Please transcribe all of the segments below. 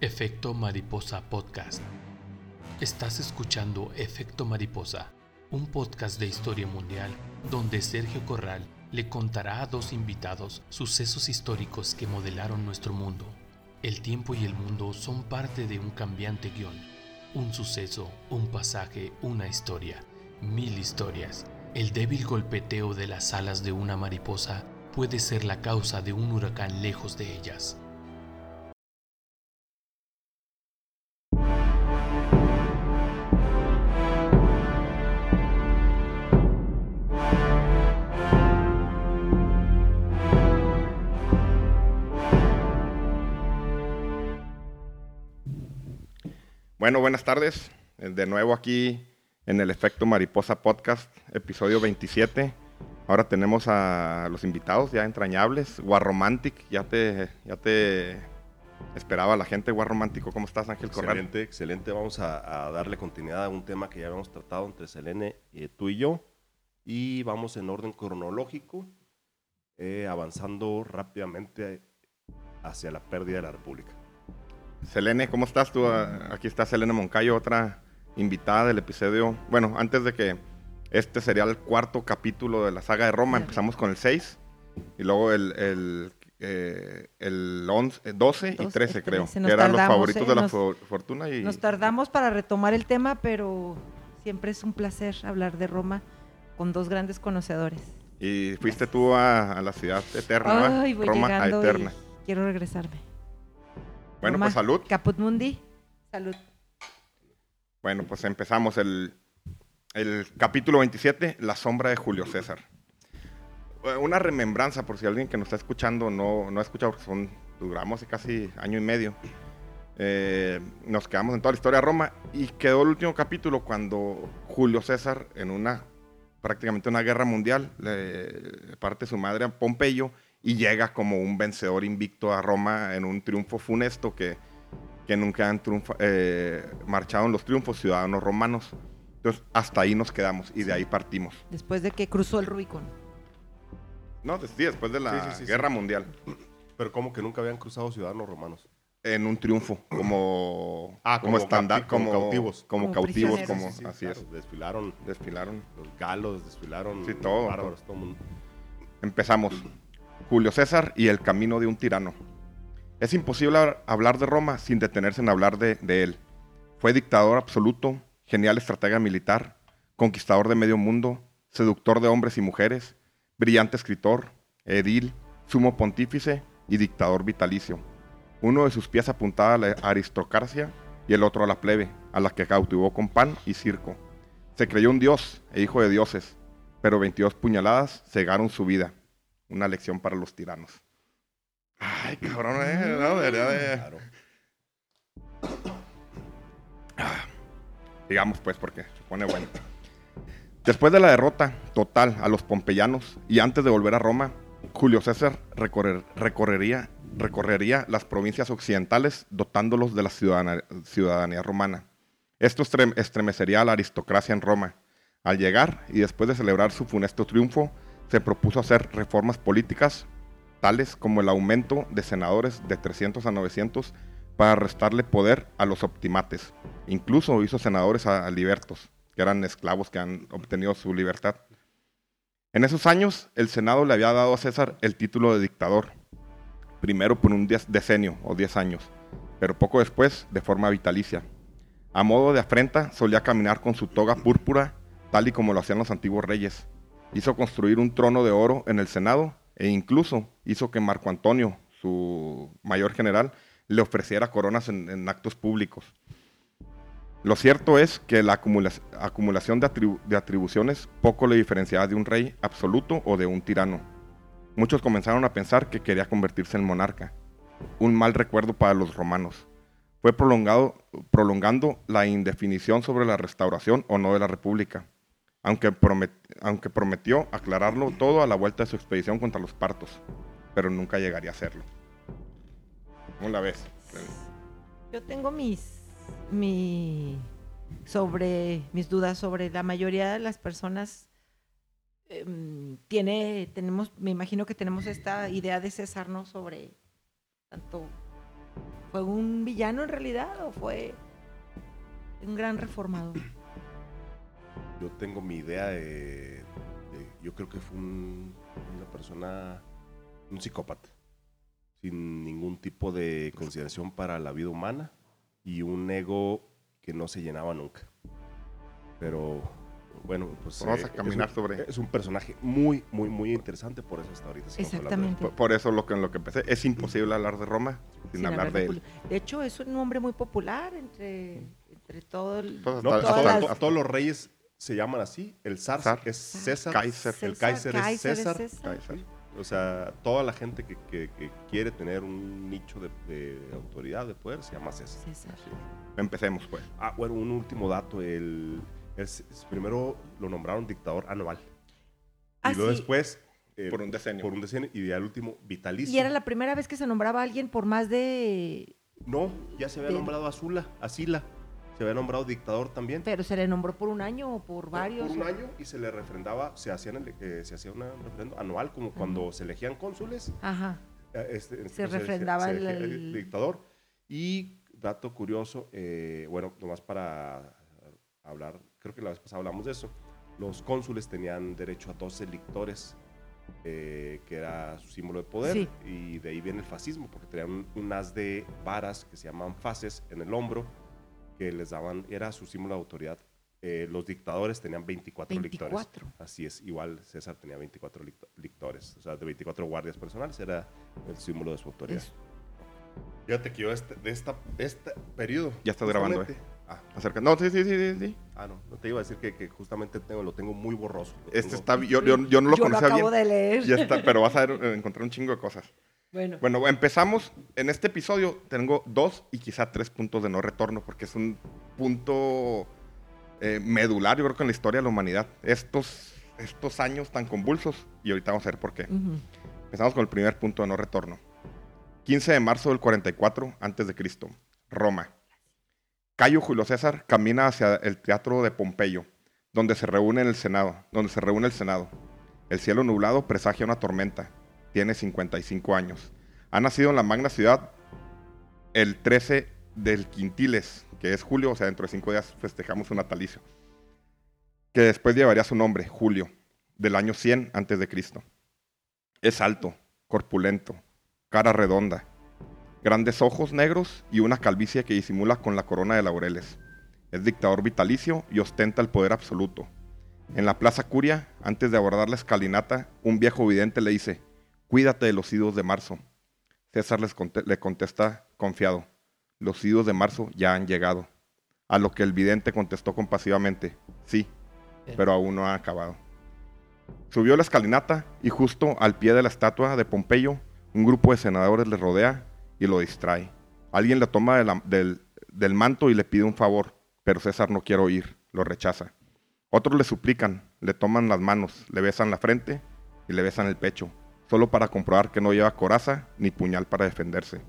Efecto Mariposa Podcast. Estás escuchando Efecto Mariposa, un podcast de historia mundial donde Sergio Corral le contará a dos invitados sucesos históricos que modelaron nuestro mundo. El tiempo y el mundo son parte de un cambiante guion. Un suceso, un pasaje, una historia, mil historias. El débil golpeteo de las alas de una mariposa puede ser la causa de un huracán lejos de ellas. Bueno, buenas tardes. De nuevo aquí en el Efecto Mariposa Podcast, episodio 27. Ahora tenemos a los invitados ya entrañables. Guarromantic, ya te, ya te esperaba la gente. Guarromántico, ¿cómo estás, Ángel Corral? Excelente, excelente. Vamos a, a darle continuidad a un tema que ya habíamos tratado entre Selene, eh, tú y yo. Y vamos en orden cronológico, eh, avanzando rápidamente hacia la pérdida de la República. Selene, ¿cómo estás tú? Ah, Aquí está Selene Moncayo, otra invitada del episodio. Bueno, antes de que este sería el cuarto capítulo de la saga de Roma, empezamos con el 6 y luego el, el, eh, el 11, eh, 12 y 12, 13, creo, 13. que eran los favoritos ¿eh? de la Nos- for- fortuna. Y, Nos tardamos para retomar el tema, pero siempre es un placer hablar de Roma con dos grandes conocedores. y fuiste tú a, a la ciudad eterna. Ay, voy Roma eterna. quiero regresarme. Bueno, pues salud. Caput Mundi. Salud. Bueno, pues empezamos el, el capítulo 27, La sombra de Julio César. Eh, Una remembranza, por si alguien que nos está escuchando no, no ha escuchado, porque son, duramos casi año y medio. Eh, nos quedamos en toda la historia de Roma y quedó el último capítulo cuando Julio César, en una prácticamente una guerra mundial, le parte su madre a Pompeyo y llega como un vencedor invicto a Roma en un triunfo funesto que, que nunca han triunfa- eh, marchado en los triunfos ciudadanos romanos. Entonces, hasta ahí nos quedamos y de ahí partimos. Después de que cruzó el Rubicon. No, sí, después de la Sí, sí, sí, guerra sí. mundial. Pero como que nunca habían cruzado ciudadanos romanos. En un triunfo, como, Ah, como como estándar, como como, cautivos. Como, Como cautivos, como Sí, sí, así claro, es. Desfilaron Desfilaron. los galos, desfilaron Sí, todo, los bárbaros, todo el mundo. Empezamos. Julio César y el camino de un tirano. Es imposible hab- hablar de Roma sin detenerse en hablar de, de él. Fue dictador absoluto, genial estratega militar, conquistador de medio mundo, seductor de hombres y mujeres, brillante escritor, edil, sumo pontífice y dictador vitalicio. Uno de sus pies apuntaba a la aristocracia y el otro a la plebe, a la que cautivó con pan y circo. Se creyó un dios e hijo de dioses, pero 22 puñaladas cegaron su vida. Una lección para los tiranos. Ay, cabrón, eh. No, debería de... Claro. Digamos pues, porque se pone bueno. Después de la derrota total a los pompeyanos y antes de volver a Roma, Julio César recorrer- recorrería, recorrería las provincias occidentales dotándolos de la ciudadanía romana. Esto estrem- estremecería a la aristocracia en Roma. Al llegar y después de celebrar su funesto triunfo, se propuso hacer reformas políticas tales como el aumento de senadores de 300 a 900 para restarle poder a los optimates. Incluso hizo senadores a, libertos, que eran esclavos que han obtenido su libertad. En esos años, el Senado le había dado a César el título de dictador, primero por un decenio o 10 años, pero poco después de forma vitalicia. A modo de afrenta, solía caminar con su toga púrpura, tal y como lo hacían los antiguos reyes. Hizo construir un trono de oro en el Senado e incluso hizo que Marco Antonio, su mayor general, le ofreciera coronas en, actos públicos. Lo cierto es que la acumula- acumulación de, de atribuciones poco le diferenciaba de un rey absoluto o de un tirano. Muchos comenzaron a pensar que quería convertirse en monarca, un mal recuerdo para los romanos. Fue prolongado, prolongando la indefinición sobre la restauración o no de la república, aunque, promet- aunque prometió aclararlo todo a la vuelta de su expedición contra los partos, pero nunca llegaría a hacerlo. ¿Cómo la ves? Yo tengo mis, mi, sobre, mis dudas sobre la mayoría de las personas. em, tiene, tenemos, me imagino que tenemos esta idea de César, ¿no? Sobre tanto ¿Fue un villano en realidad o fue un gran reformador? Yo tengo mi idea de, de- yo creo que fue un- una persona, un psicópata, sin ningún tipo de consideración para la vida humana y un ego que no se llenaba nunca. Pero bueno, pues Vamos eh, a caminar es un, sobre- es un personaje muy, muy, muy interesante, por eso hasta ahorita de él. Exactamente. Por, por eso lo que en lo que empecé, es imposible hablar de Roma sin, Sin hablar de él. Juli- De hecho, es un nombre muy popular entre, entre todo el... Todas- No, las- a todos los reyes se llaman así. El zar, Zar. es César. Kaiser. El Kaiser es César. Kaiser. O sea, toda la gente que, que- que quiere tener un nicho de, de autoridad, de poder, se llama César. César. Empecemos, pues. Ah, bueno, un último dato. El, primero lo nombraron dictador anual. Ah, y luego sí. después... eh, Por un decenio. Por un decenio. Y al último, vitalicio. Y era la primera vez que se nombraba a alguien por más de... No, ya se había de- nombrado a Sula, a Sila. Se había nombrado dictador también. Pero se le nombró por un año o por varios. Por un año y se le refrendaba, se, hacían eh, se hacía un referendo anual, como cuando se elegían cónsules. Ajá. eh, este, Se este decía- refrendaba se el- elegía el- dictador. Y dato curioso, eh, bueno, nomás para hablar, creo que la vez pasada hablamos de eso. Los cónsules tenían derecho a 12 lictores, eh, que era su símbolo de poder. Sí. Y de ahí viene el fascismo, porque tenían un, un haz de varas que se llaman fases en el hombro, que les daban, era su símbolo de autoridad. Eh, los dictadores tenían 24, lictores. 24. Así es, igual César tenía 24 licto- lictores, o sea, de 24 guardias personales, era el símbolo de su autoridad. Es- Fíjate que yo este, de esta, este periodo. Ya estás grabando, justamente- Ah, Acerca. No, sí, sí, sí, sí, sí. ah, no, no te iba a decir que, que justamente tengo, lo tengo muy borroso. lo Este tengo- está, yo, yo, yo no lo Yo lo conocía acabo bien. de leer. Ya está, pero vas a ver, eh, encontrar un chingo de cosas. Bueno, Bueno, empezamos. En este episodio tengo dos y quizá tres puntos de no retorno, porque es un punto eh, medular, yo creo que en la historia de la humanidad. Estos, estos años tan convulsos, y ahorita vamos a ver por qué. Empezamos con el primer punto de no retorno. 15 de marzo del 44 a.C., Roma. Cayo Julio César camina hacia el teatro de Pompeyo, donde se reúne el Senado, donde se reúne el Senado. El cielo nublado presagia una tormenta. Tiene 55 años. Ha nacido en la magna ciudad el 13 del Quintiles, que es julio, o sea, dentro de cinco días festejamos su natalicio, que después llevaría su nombre, Julio, del año 100 antes de Cristo. Es alto, corpulento, cara redonda, grandes ojos negros y una calvicie que disimula con la corona de laureles. Es dictador vitalicio y ostenta el poder absoluto. En la Plaza Curia, antes de abordar la escalinata, un viejo vidente le dice, cuídate de los idos de marzo. César les le contesta confiado, los idos de marzo ya han llegado. A lo que el vidente contestó compasivamente, sí, pero aún no ha acabado. Subió la escalinata y justo al pie de la estatua de Pompeyo, un grupo de senadores le rodea y lo distrae. Alguien le toma de la- del, del manto y le pide un favor, pero César no quiere oír, lo rechaza. Otros le suplican, le toman las manos, le besan la frente y le besan el pecho, solo para comprobar que no lleva coraza ni puñal para defenderse.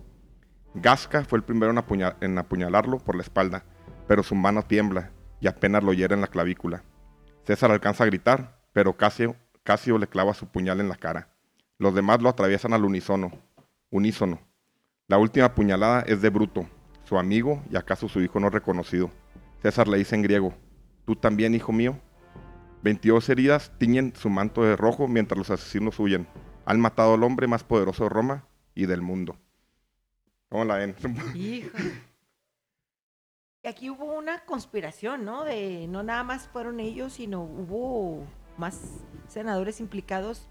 Gasca fue el primero en, apuña- en apuñalarlo por la espalda, pero su mano tiembla y apenas lo hiere en la clavícula. César alcanza a gritar, pero Casio, Casio le clava su puñal en la cara. Los demás lo atraviesan al unísono. Unísono. La última puñalada es de Bruto, su amigo y acaso su hijo no reconocido. César le dice en griego, ¿tú también, hijo mío? 22 heridas tiñen su manto de rojo mientras los asesinos huyen. Han matado al hombre más poderoso de Roma y del mundo. ¿Cómo la ven? Híjole. Y aquí hubo una conspiración, ¿no? De no nada más fueron ellos, sino hubo más senadores implicados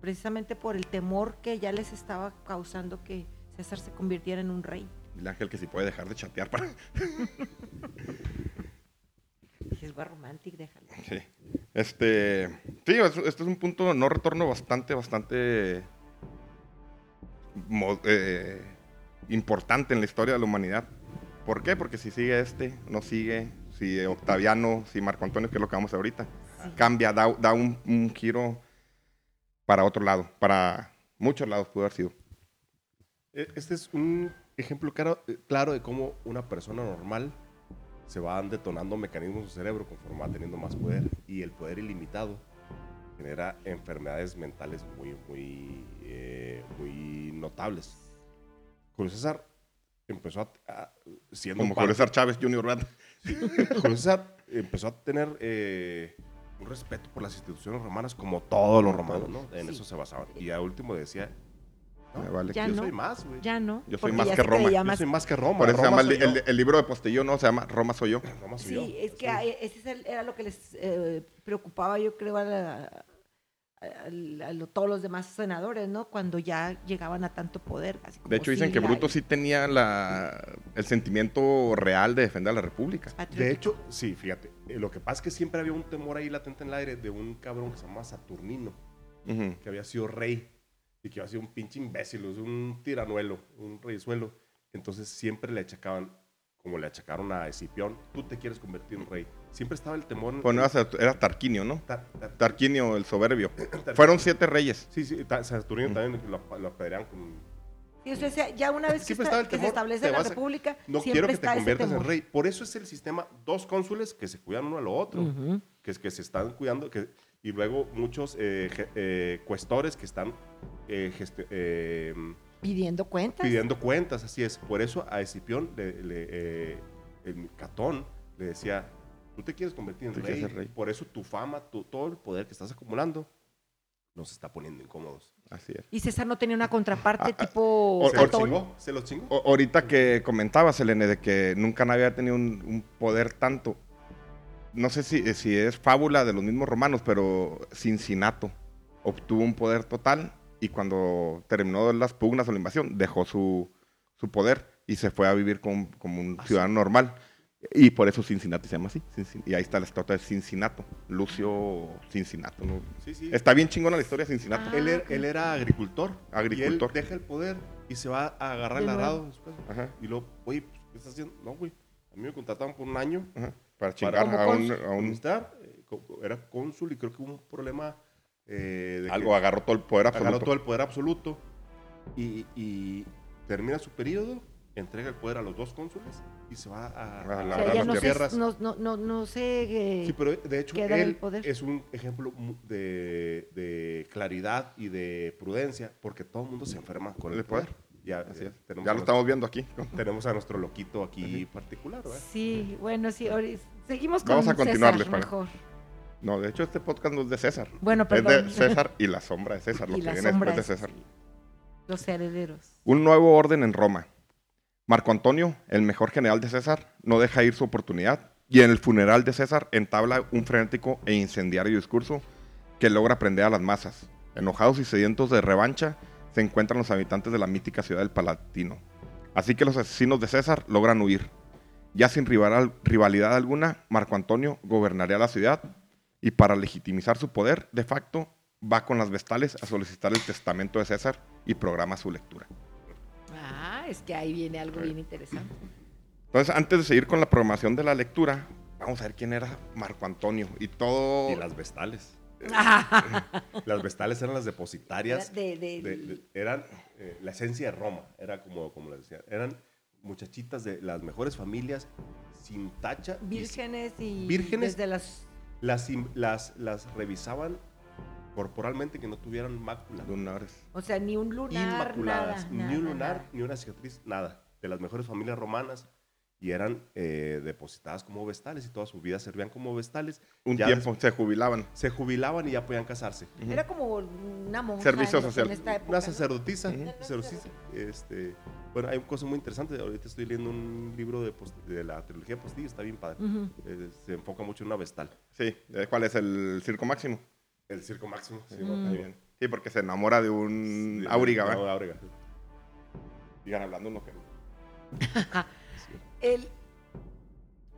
precisamente por el temor que ya les estaba causando que César se convirtiera en un rey. Dile Ángel que si puede dejar de chatear para... Si es romántico, déjalo. Sí. Este. Sí, es- este es un punto no retorno bastante, bastante. eh, importante en la historia de la humanidad. ¿Por qué? Porque si sigue este, no sigue. Si Octaviano, si Marco Antonio, que es lo que vamos a ver ahorita, Sí. cambia, da, da un, un giro para otro lado. Para muchos lados pudo haber sido. E- Este es un ejemplo claro, claro de cómo una persona normal se van detonando mecanismos de su cerebro conforme va teniendo más poder y el poder ilimitado genera enfermedades mentales muy, muy, eh, muy notables. Julio César empezó a, a- siendo Como Julio César Chávez Jr., ¿verdad? Julio César empezó a tener eh, un respeto por las instituciones romanas como todos los romanos, ¿no? En Sí. eso se basaban. Y a último decía, no, Me vale Ya yo no. soy más, güey. Ya no. Yo soy más que Roma. Yo soy más que Roma. Por eso se llama el, soy yo. el- el libro de Postillo, ¿no? Se llama Roma soy yo. Roma soy yo. Sí, es que Sí. ese era lo que les eh, preocupaba, yo creo, a, la- a- todos los demás senadores, ¿no? Cuando ya llegaban a tanto poder. así como De hecho, dicen que Bruto y sí tenía la, el sentimiento real de defender a la República. patriótico. De hecho, sí, fíjate. eh, lo que pasa es que siempre había un temor ahí latente en el aire de un cabrón que se llama Saturnino, que había sido rey y que había sido un pinche imbécil, un tiranuelo, un reyesuelo. Entonces siempre le achacaban, como le achacaron a Escipión, tú te quieres convertir en rey. Siempre estaba el temor. en- Pues no era, Tarquinio, ¿no? Tar- tar- Tarquinio el soberbio. Fueron siete reyes. Sí, sí, Saturnino Mm. también lo, lo apedreaban con Sí, o sea, ya una vez que, Siempre está- estaba el que se establece la a- república, No siempre quiero que te conviertas en rey. Por eso es el sistema, dos cónsules que se cuidan uno a lo otro, Ujú. que, que se están cuidando, que, y luego muchos eh, je- eh, cuestores que están eh, eh, Pidiendo cuentas. pidiendo cuentas, así es. Por eso a Escipión, le, le, eh, el Catón, le decía, tú te quieres convertir en rey, por eso tu fama, tu- todo el poder que estás acumulando, nos está poniendo incómodos. Así es. Y César no tenía una contraparte Ah, ah, tipo o- ¿Se Catón. chingó? ¿Se los chingó? O- ahorita que comentabas, Elene, de que nunca nadie había tenido un, un poder tanto. No sé si, si es fábula de los mismos romanos, pero Cincinato obtuvo un poder total y cuando terminó las pugnas o la invasión, dejó su, su poder y se fue a vivir con- como un Ah, ciudadano normal. Y por eso Cincinnati se llama así. Y ahí está la estatua de Cincinato, Lucio Cincinato. ¿no? Sí, sí. Está bien chingona la historia de Cincinato. Ah, Él, era, ok. él era agricultor. Agricultor. Y él deja el poder y se va a agarrar el arado después. Ajá, Y luego, oye, pues, ¿qué estás haciendo? No, güey. A mí me contrataban por un año. ajá. Para chingar Como a un, a un- eh, era cónsul y creo que hubo un problema eh, de algo, que agarró todo el poder absoluto. agarró todo el poder absoluto y, y termina su periodo, entrega el poder a los dos cónsules y se va a, A a la ya las no se, tierras. no, no, no, no se, eh, Sí, pero de hecho él poder. es un ejemplo de, de claridad y de prudencia porque todo el mundo se enferma con el El poder. poder. Ya, Así ya es. tenemos Ya a lo nuestro- estamos viendo aquí. tenemos a nuestro loquito aquí particular, ¿verdad? Sí, bueno, sí, seguimos con Vamos a para- mejor. No, de hecho este podcast no es de César. Bueno, Es perdón. de César y la sombra de César, lo y que viene después de es- César. Los herederos. Un nuevo orden en Roma. Marco Antonio, el mejor general de César, no deja ir su oportunidad y en el funeral de César entabla un frenético e incendiario discurso que logra prender a las masas. Enojados y sedientos de revancha se encuentran los habitantes de la mítica ciudad del Palatino. Así que los asesinos de César logran huir. Ya sin rival- rivalidad alguna, Marco Antonio gobernaría la ciudad y para legitimizar su poder, de facto, va con las vestales a solicitar el testamento de César y programa su lectura. Ah, es que ahí viene algo bien interesante. Entonces, antes de seguir con la programación de la lectura, vamos a ver quién era Marco Antonio y todo. Y las vestales. Las vestales eran las depositarias. De- de- de- de- eran eh, la esencia de Roma. Era como, como les decía. Eran muchachitas de las mejores familias, sin tacha. y vírgenes y Vírgenes. desde las las, las, las revisaban corporalmente que no tuvieran mácula. lunares. o sea ni un lunar Inmaculadas. nada, ni nada, un lunar, nada. ni una cicatriz, nada. De las mejores familias romanas. Y eran eh, depositadas como vestales y toda su vida servían como vestales. Un Ya tiempo se jubilaban. Se jubilaban y ya podían casarse. era como una monja Servicio en- social. en esta época, Una ¿no? sacerdotisa. Ujú. sacerdotisa, este, bueno, hay cosas muy interesantes. Ahorita estoy leyendo un libro de, Post- de la trilogía de Postillo, está bien padre. Eh, se enfoca mucho en una vestal. Sí. eh, ¿Cuál es el circo máximo? El circo máximo. Sí, Mm. ¿no? Bien. Sí, porque se enamora de un Sí, auriga, no, ¿va? auriga. Sigan hablando uno que El-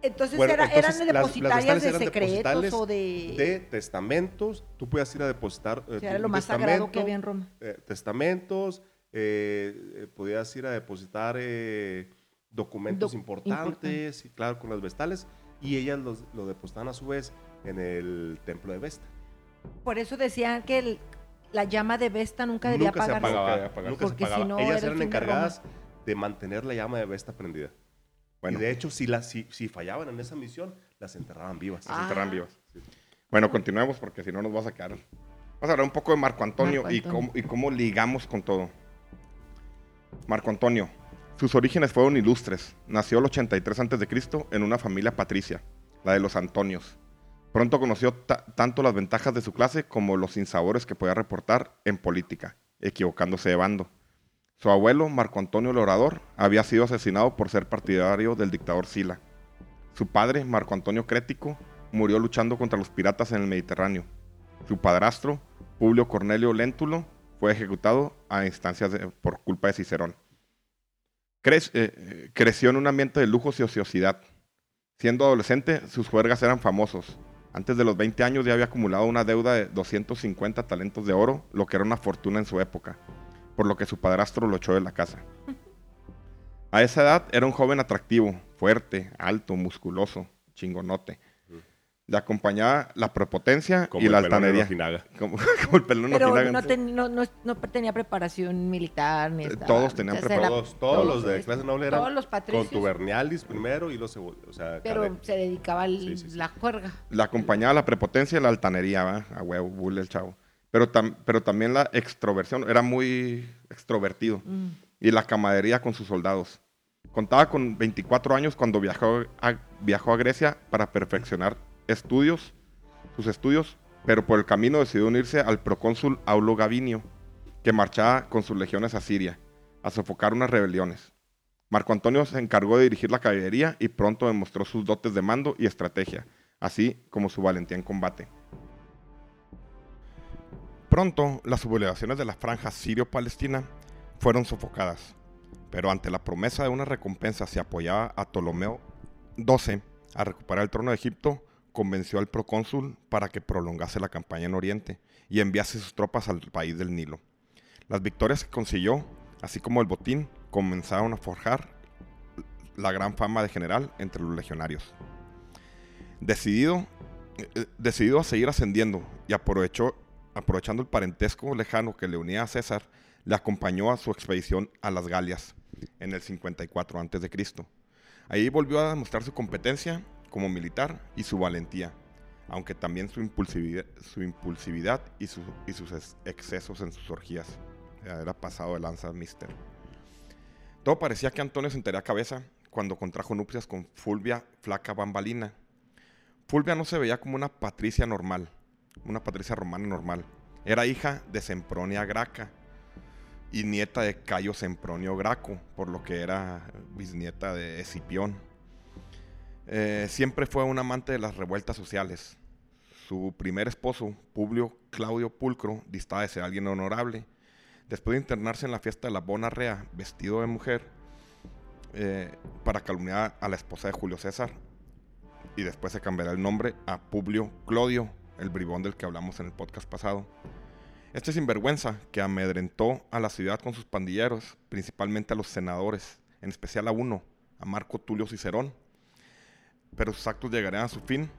entonces, Bueno, era- entonces, eran las- las depositarias de secretos o de, De testamentos, tú puedes ir a depositar. eh, o sea, tu era lo más sagrado que había en Roma. eh, testamentos, eh, eh, podías ir a depositar eh, documentos Doc- importantes, y claro, con las vestales, y ellas los, lo depositaban a su vez en el templo de Vesta. Por eso decían que el- la llama de Vesta nunca debía nunca se apagarse. apagaba, Nunca nunca se Porque si apagaba. no, ellas era el eran encargadas de mantener la llama de Vesta prendida. Bueno, Y de hecho, si, la, si, si fallaban en esa misión, las enterraban vivas. Ah. se enterran vivas. Bueno, continuemos porque si no nos vas a quedar. Vamos a hablar un poco de Marco Antonio, Marco Y, cómo, y cómo ligamos con todo. Marco Antonio, Sus orígenes fueron ilustres. Nació el 83 a.C. en una familia patricia, la de los Antonios. Pronto conoció ta- tanto las ventajas de su clase como los sinsabores que podía reportar en política, equivocándose de bando. Su abuelo, Marco Antonio el había sido asesinado por ser partidario del dictador Sila. Su padre, Marco Antonio Crético, murió luchando contra los piratas en el Mediterráneo. Su padrastro, Publio Cornelio Léntulo, fue ejecutado a instancias por culpa de Cicerón. Cre- eh, creció en un ambiente de lujos y ociosidad. Siendo adolescente, sus juergas eran famosos. Antes de los 20 años ya había acumulado una deuda de 250 talentos de oro, lo que era una fortuna en su época, por lo que su padrastro lo echó de la casa. A esa edad era un joven atractivo, fuerte, alto, musculoso, chingonote. Le acompañaba la prepotencia Como y la altanería. Como, como el pelón Pero no, ten- no, no, no tenía preparación militar ni estaba- todos tenían era- Todos, todos los de clase noble eran Todos los patricios. contubernialis primero y los. O sea, Pero se dedicaba a Sí, sí, sí. la juerga. La acompañaba la prepotencia y la altanería, ¿va? A huevo, bull el chavo. Pero, tam- pero también la extroversión, era muy extrovertido. Mm. Y la camaradería con sus soldados. Contaba con 24 años cuando viajó a, viajó a Grecia para perfeccionar estudios, sus estudios, pero por el camino decidió unirse al procónsul Aulo Gavinio, que marchaba con sus legiones a Siria, a sofocar unas rebeliones. Marco Antonio se encargó de dirigir la caballería y pronto demostró sus dotes de mando y estrategia, así como su valentía en combate. Pronto, las sublevaciones de la franja sirio-palestina fueron sofocadas, pero ante la promesa de una recompensa si apoyaba a Ptolomeo XII a recuperar el trono de Egipto, convenció al procónsul para que prolongase la campaña en Oriente y enviase sus tropas al país del Nilo. Las victorias que consiguió, así como el botín, comenzaron a forjar la gran fama de general entre los legionarios. Decidido, eh, decidido a seguir ascendiendo y aprovechó, aprovechando el parentesco lejano que le unía a César, le acompañó a su expedición a las Galias en el 54 a.C. Ahí volvió a demostrar su competencia como militar y su valentía, aunque también su impulsividad, y, y sus ex- excesos en sus orgías. Era pasado de lanza, mister. Todo parecía que Antonio sentaría cabeza cuando contrajo nupcias con Fulvia Flaca Bambalina. Fulvia no se veía como una patricia normal, una patricia romana normal. Era hija de Sempronia Graca y nieta de Cayo Sempronio Graco, por lo que era bisnieta de Escipión. Eh, siempre fue un amante de las revueltas sociales. Su primer esposo, Publio Claudio Pulcro, distaba de ser alguien honorable. Después de internarse en la fiesta de la Bona Rea, vestido de mujer, eh, para calumniar a la esposa de Julio César, y después se cambiará el nombre a Publio Clodio, el bribón del que hablamos en el podcast pasado. Este sinvergüenza que amedrentó a la ciudad con sus pandilleros, principalmente a los senadores, en especial a uno, a Marco Tulio Cicerón. Pero sus actos llegarían a su fin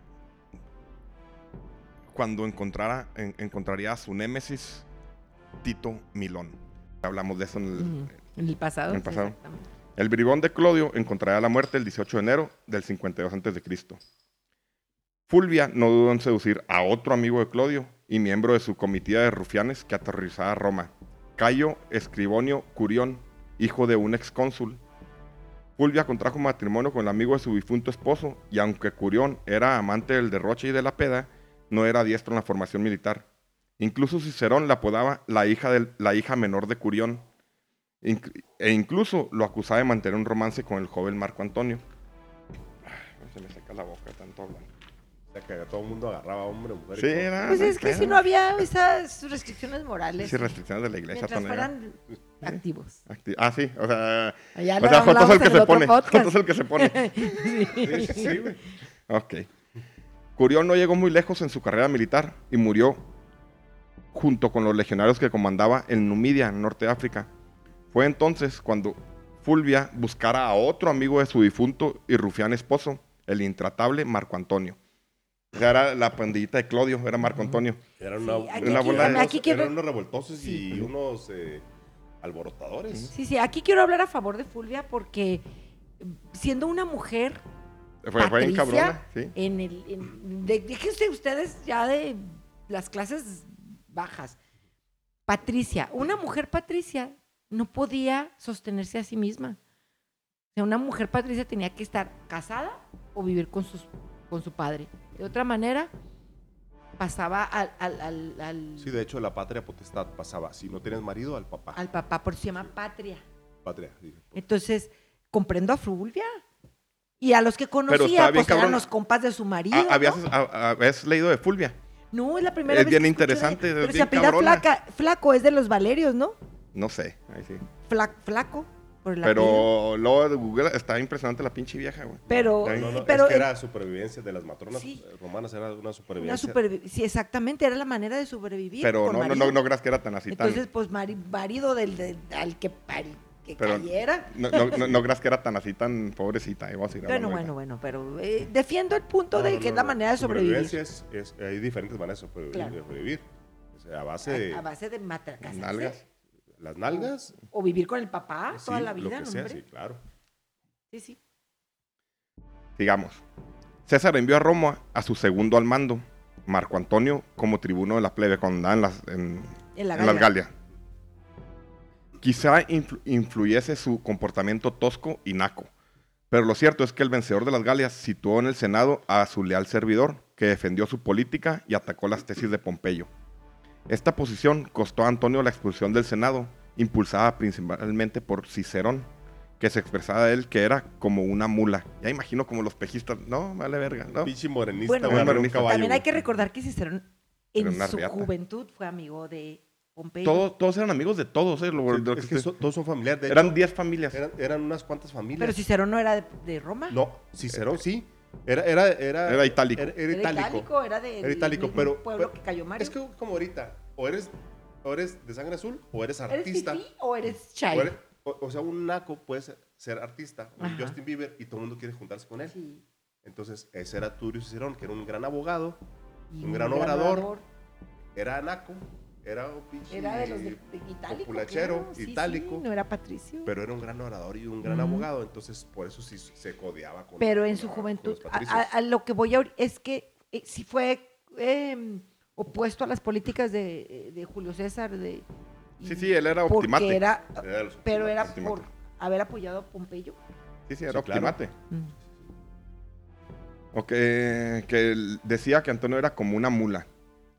cuando encontrara, en- encontraría a su némesis, Tito Milón. Hablamos de eso en el, Ujú. En el pasado. En el pasado. bribón de Clodio encontraría la muerte el 18 de enero del 52 a.C. Fulvia no dudó en seducir a otro amigo de Clodio y miembro de su comitiva de rufianes que aterrorizaba Roma, Cayo Escribonio Curión, hijo de un excónsul. Fulvia contrajo matrimonio con el amigo de su difunto esposo y aunque Curión era amante del derroche y de la peda, no era diestro en la formación militar. Incluso Cicerón la apodaba la hija, la hija menor de Curión. E incluso lo acusaba de mantener un romance con el joven Marco Antonio. Se me seca la boca tanto hablar. O sea, que todo el mundo agarraba hombre, mujer. y Sí, Pues es que si no había esas restricciones morales. Sí, restricciones de la iglesia mientras fueran activos. Acti- Ah, sí, o sea. Allá o lo sea, Joto es hablamos el que el se otro pone. podcast. Joto es el que se pone. Sí, sí, sí, güey. Ok. Curión no llegó muy lejos en su carrera militar y murió junto con los legionarios que comandaba en Numidia, en norte de África. Fue entonces cuando Fulvia buscara a otro amigo de su difunto y rufián esposo, el intratable Marco Antonio. Era la pandillita de Clodio, era Marco Antonio. Eran Sí, una- aquí- Una aquí- bola de- eran aquí quiero- eran unos revoltosos Sí. y unos eh, alborotadores. Sí, sí, aquí quiero hablar a favor de Fulvia porque siendo una mujer Fue, fue en Patricia, cabrona, sí. en el en- de- déjense ustedes ya de las clases bajas. Patricia, una mujer Patricia no podía sostenerse a sí misma. O sea, una mujer patricia tenía que estar casada o vivir con, sus, con su padre. De otra manera, pasaba al, al, al, al- Sí, de hecho, la patria potestad pasaba. Si no tienes marido, al papá. al papá, por se llama patria. Patria. sí. Entonces, comprendo a Fulvia. Y a los que conocía, pues eran los compas de su marido. Ah, ¿Habías, ¿no? a- habías leído de Fulvia? No, es la primera Es vez bien que escucho de- interesante, es Pero se bien flaca, flaco, es de los Valerios, ¿no? No sé, ahí sí. Fla- flaco. Por. Pero luego de Google está impresionante la pinche vieja, güey. Pero, Ahí. No, no, pero es que eh, era supervivencia de las matronas Sí. eh, romanas, era una una supervivencia. supervi- sí, exactamente, era la manera de sobrevivir. Pero no, no, no, no creas que era tan así tan... Entonces, pues, mari- marido del, del- al que, al que Pero cayera. No, no, no, no creas que era tan así tan pobrecita. ahí vamos a seguir Bueno, bueno, bueno, pero eh, defiendo el punto No, de no, que no, es la no. manera de sobrevivir. Supervivencia es, es- hay diferentes maneras de sobrevivir. Claro. de sobrevivir. O sea, a base de A, a base de matracas. Nalgas. Las nalgas. O vivir con el papá sí, toda la lo vida, que ¿no, sea, hombre? sí, claro. Sí, sí. Sigamos. César envió a Roma a su segundo al mando, Marco Antonio, como tribuno de la plebe cuando andaba en las, en, En la en las Galia. Galias. Quizá influ- influyese su comportamiento tosco y naco, pero lo cierto es que el vencedor de las Galias situó en el Senado a su leal servidor, que defendió su política y atacó las tesis de Pompeyo. Esta posición costó a Antonio la expulsión del Senado, impulsada principalmente por Cicerón, que se expresaba de él que era como una mula. Ya imagino como los pejistas, no, vale verga, ¿no? Pinche morenista, Bueno, un morenista. caballo, También hay que recordar que Cicerón en su riata. juventud fue amigo de Pompeyo. Todos, todos eran amigos de todos, ¿eh? Lo- Sí, lo- es que so- todos son familiares. de eran hecho, 10 familias. eran, eran unas cuantas familias. Pero Cicerón no era de, de Roma. No, Cicerón sí. Era, era, era, Era itálico. Era, era Era itálico. itálico, era de Era itálico, pero- pueblo pero- que cayó Mario. Es que como ahorita, o eres, o eres de sangre azul o eres ¿Eres artista. fifí o eres O, chai? eres- o- o sea, un naco puede ser, ser artista, un. Justin Bieber, y todo el mundo quiere juntarse con él. Sí. Entonces, ese era Tulio Cicerón, que era un gran abogado, Y Un gran orador. era naco, era un pinche Era de los de, de itálico. populachero, claro, sí, itálico. sí, no era patricio. pero era un gran orador y un gran abogado, entonces por eso sí se codeaba con Pero en con su la- juventud, a, lo que voy a es que eh, sí fue eh, opuesto a las políticas de, de Julio César. De, Sí, sí, él era optimate. Era, Era pero era Optimate. por haber apoyado a Pompeyo. Sí, sí, era Sí, claro. optimate. O que, que él decía que Antonio era como una mula.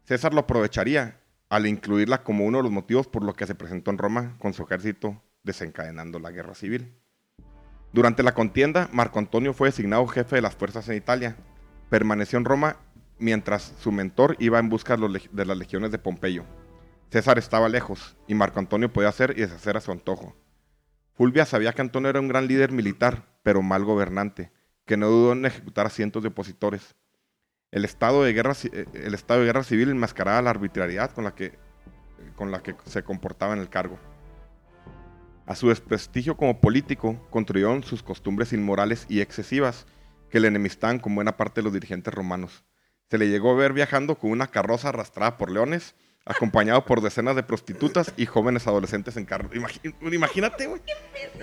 César lo aprovecharía al incluirla como uno de los motivos por los que se presentó en Roma con su ejército desencadenando la guerra civil. Durante la contienda, Marco Antonio fue designado jefe de las fuerzas en Italia. Permaneció en Roma mientras su mentor iba en busca de, las legiones de Pompeyo. César estaba lejos y Marco Antonio podía hacer y deshacer a su antojo. Fulvia sabía que Antonio era un gran líder militar, pero mal gobernante, que no dudó en ejecutar a cientos de opositores. El estado de guerra, eh, el estado de guerra civil enmascaraba la arbitrariedad con la, que, con la que se comportaba en el cargo. A su desprestigio como político contribuyeron sus costumbres inmorales y excesivas que le enemistaban con buena parte de los dirigentes romanos. Se le llegó a ver viajando con una carroza arrastrada por leones, acompañado por decenas de prostitutas y jóvenes adolescentes en carro. Imagi- imagínate, güey.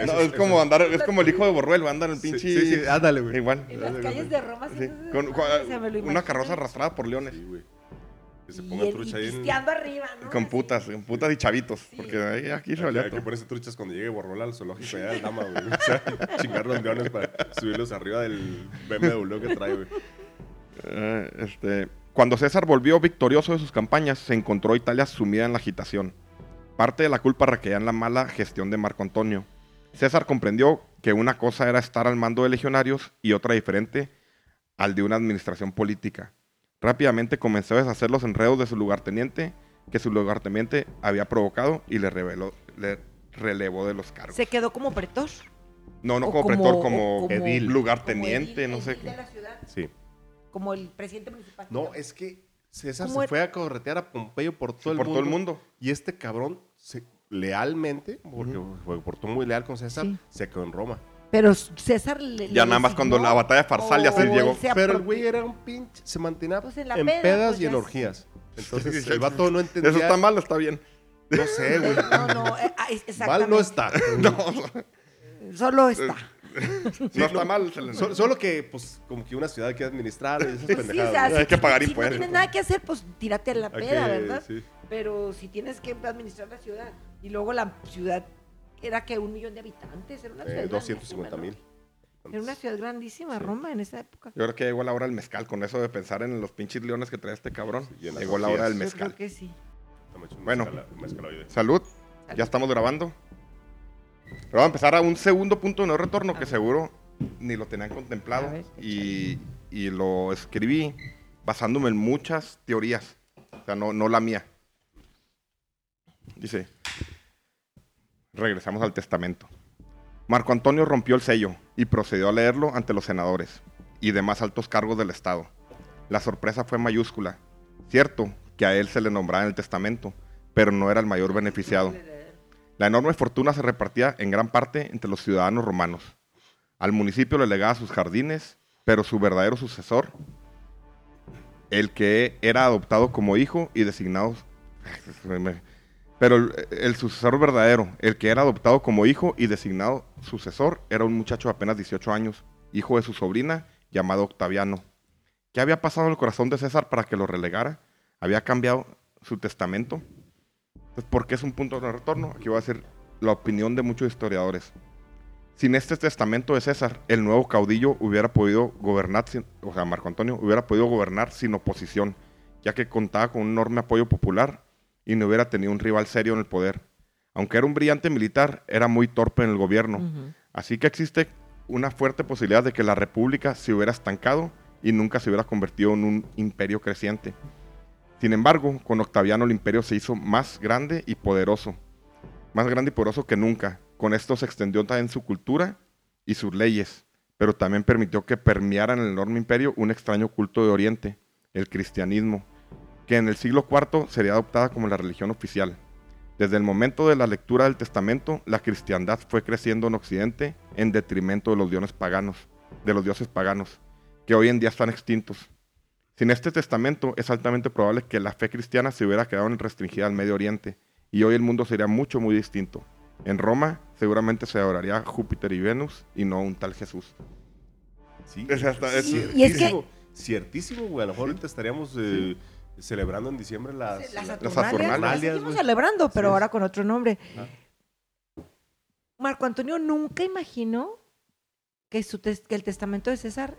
No, es- como es- andar, es como el hijo de Borruel, anda en el Sí, pinche. sí, sí, ándale, güey. Igual. En las calles de Roma. Sí, sí, con- con- se me lo una carroza arrastrada por leones. Sí, güey. Que se Y, ponga y trucha ahí en... arriba, ¿no? Con putas, con putas y chavitos. Sí. Porque ahí- aquí se Hay, valía hay que ponerse truchas cuando llegue Borrola al zoológico allá del Dama, güey. O sea, chingar los leones para subirlos arriba del BMW que trae, güey. Eh, este, cuando César volvió victorioso de sus campañas, se encontró Italia sumida en la agitación. Parte de la culpa recaía en la mala gestión de Marco Antonio. César comprendió que una cosa era estar al mando de legionarios y otra diferente al de una administración política. Rápidamente comenzó a deshacer los enredos de su lugarteniente que su lugarteniente había provocado y le, reveló, le relevó de los cargos. Se quedó como pretor. no, no como, como- pretor, como, como- edil, como lugarteniente, edil- no sé edil qué. de la ciudad, Sí. Como el presidente municipal. No, es que César ¿Cómo se era? fue a corretear a Pompeyo por todo, el, por mundo, todo el mundo. Y este cabrón, se- lealmente, porque fue portó muy leal con César, Sí. se quedó en Roma. Pero César le. Ya le nada más cuando la batalla de Farsalia se llegó. Pero el güey era un pinche, se mantenía Pues en la en peda, pedas pues y en ya orgías. Entonces Sí, el vato no entendía. Eso está mal o está bien. No sé, güey. No, no, eh, ah, Mal no exactamente. está. No, Solo está. no está mal. solo que, pues, como que una ciudad hay que administrar y esas sí, o pendejadas. sea, ¿no? Hay si- que pagar si impuestos. no tienes nada que hacer, pues tírate a la peda, que- ¿verdad? sí. Pero si tienes que administrar la ciudad y luego la ciudad era que un millón de habitantes, era una ciudad Eh, grandísima, 250 ¿no? mil. Era una ciudad grandísima, Roma, en esa época. Yo creo que llegó la hora del mezcal. Con eso de pensar en los pinches leones que trae este cabrón. Sí, llegó la hora del orgías. Yo creo mezcal. que sí. Bueno. mezcal-. Salud. Ya estamos grabando. Pero vamos a empezar a un segundo punto de no retorno que seguro ni lo tenían contemplado. Ver, Y, y lo escribí basándome en muchas teorías. O sea, no, no la mía. Dice, regresamos al testamento. Marco Antonio rompió el sello y procedió a leerlo ante los senadores y demás altos cargos del Estado. La sorpresa fue mayúscula. Cierto que a él se le nombraba en el testamento, pero no era el mayor beneficiado. La enorme fortuna se repartía en gran parte entre los ciudadanos romanos. Al municipio le legaba sus jardines, pero su verdadero sucesor, el que era adoptado como hijo y designado... Pero el, sucesor verdadero, el que era adoptado como hijo y designado sucesor, era un muchacho de apenas 18 años, hijo de su sobrina, llamado Octaviano. ¿Qué había pasado en el corazón de César para que lo relegara? ¿Había cambiado su testamento? Entonces, ¿por qué es un punto de no retorno? Aquí voy a decir la opinión de muchos historiadores. Sin este testamento de César, el nuevo caudillo hubiera podido gobernar, sin- o sea, Marco Antonio hubiera podido gobernar sin oposición, ya que contaba con un enorme apoyo popular y no hubiera tenido un rival serio en el poder. Aunque era un brillante militar, era muy torpe en el gobierno. Así que existe una fuerte posibilidad de que la república se hubiera estancado y nunca se hubiera convertido en un imperio creciente. Sin embargo, con Octaviano el imperio se hizo más grande y poderoso. Más grande y poderoso que nunca. Con esto se extendió también su cultura y sus leyes, pero también permitió que permeara en el enorme imperio un extraño culto de Oriente, el cristianismo, que en el siglo IV sería adoptada como la religión oficial. Desde el momento de la lectura del testamento, la cristiandad fue creciendo en Occidente en detrimento de los dioses paganos, de los dioses paganos, que hoy en día están extintos. Sin este testamento, es altamente probable que la fe cristiana se hubiera quedado en restringida al Medio Oriente, y hoy el mundo sería mucho, muy distinto. En Roma, seguramente se adoraría a Júpiter y Venus, y no a un tal Jesús. Sí, Es hasta- es- Y es que- ciertísimo, ciertísimo, güey. A lo mejor ahorita estaríamos eh, celebrando en diciembre las... Las las- Saturnalias, Saturnalias, las seguimos güey. celebrando, pero Sí. ahora con otro nombre. Ah. Marco Antonio nunca imaginó que, su tes- que el testamento de César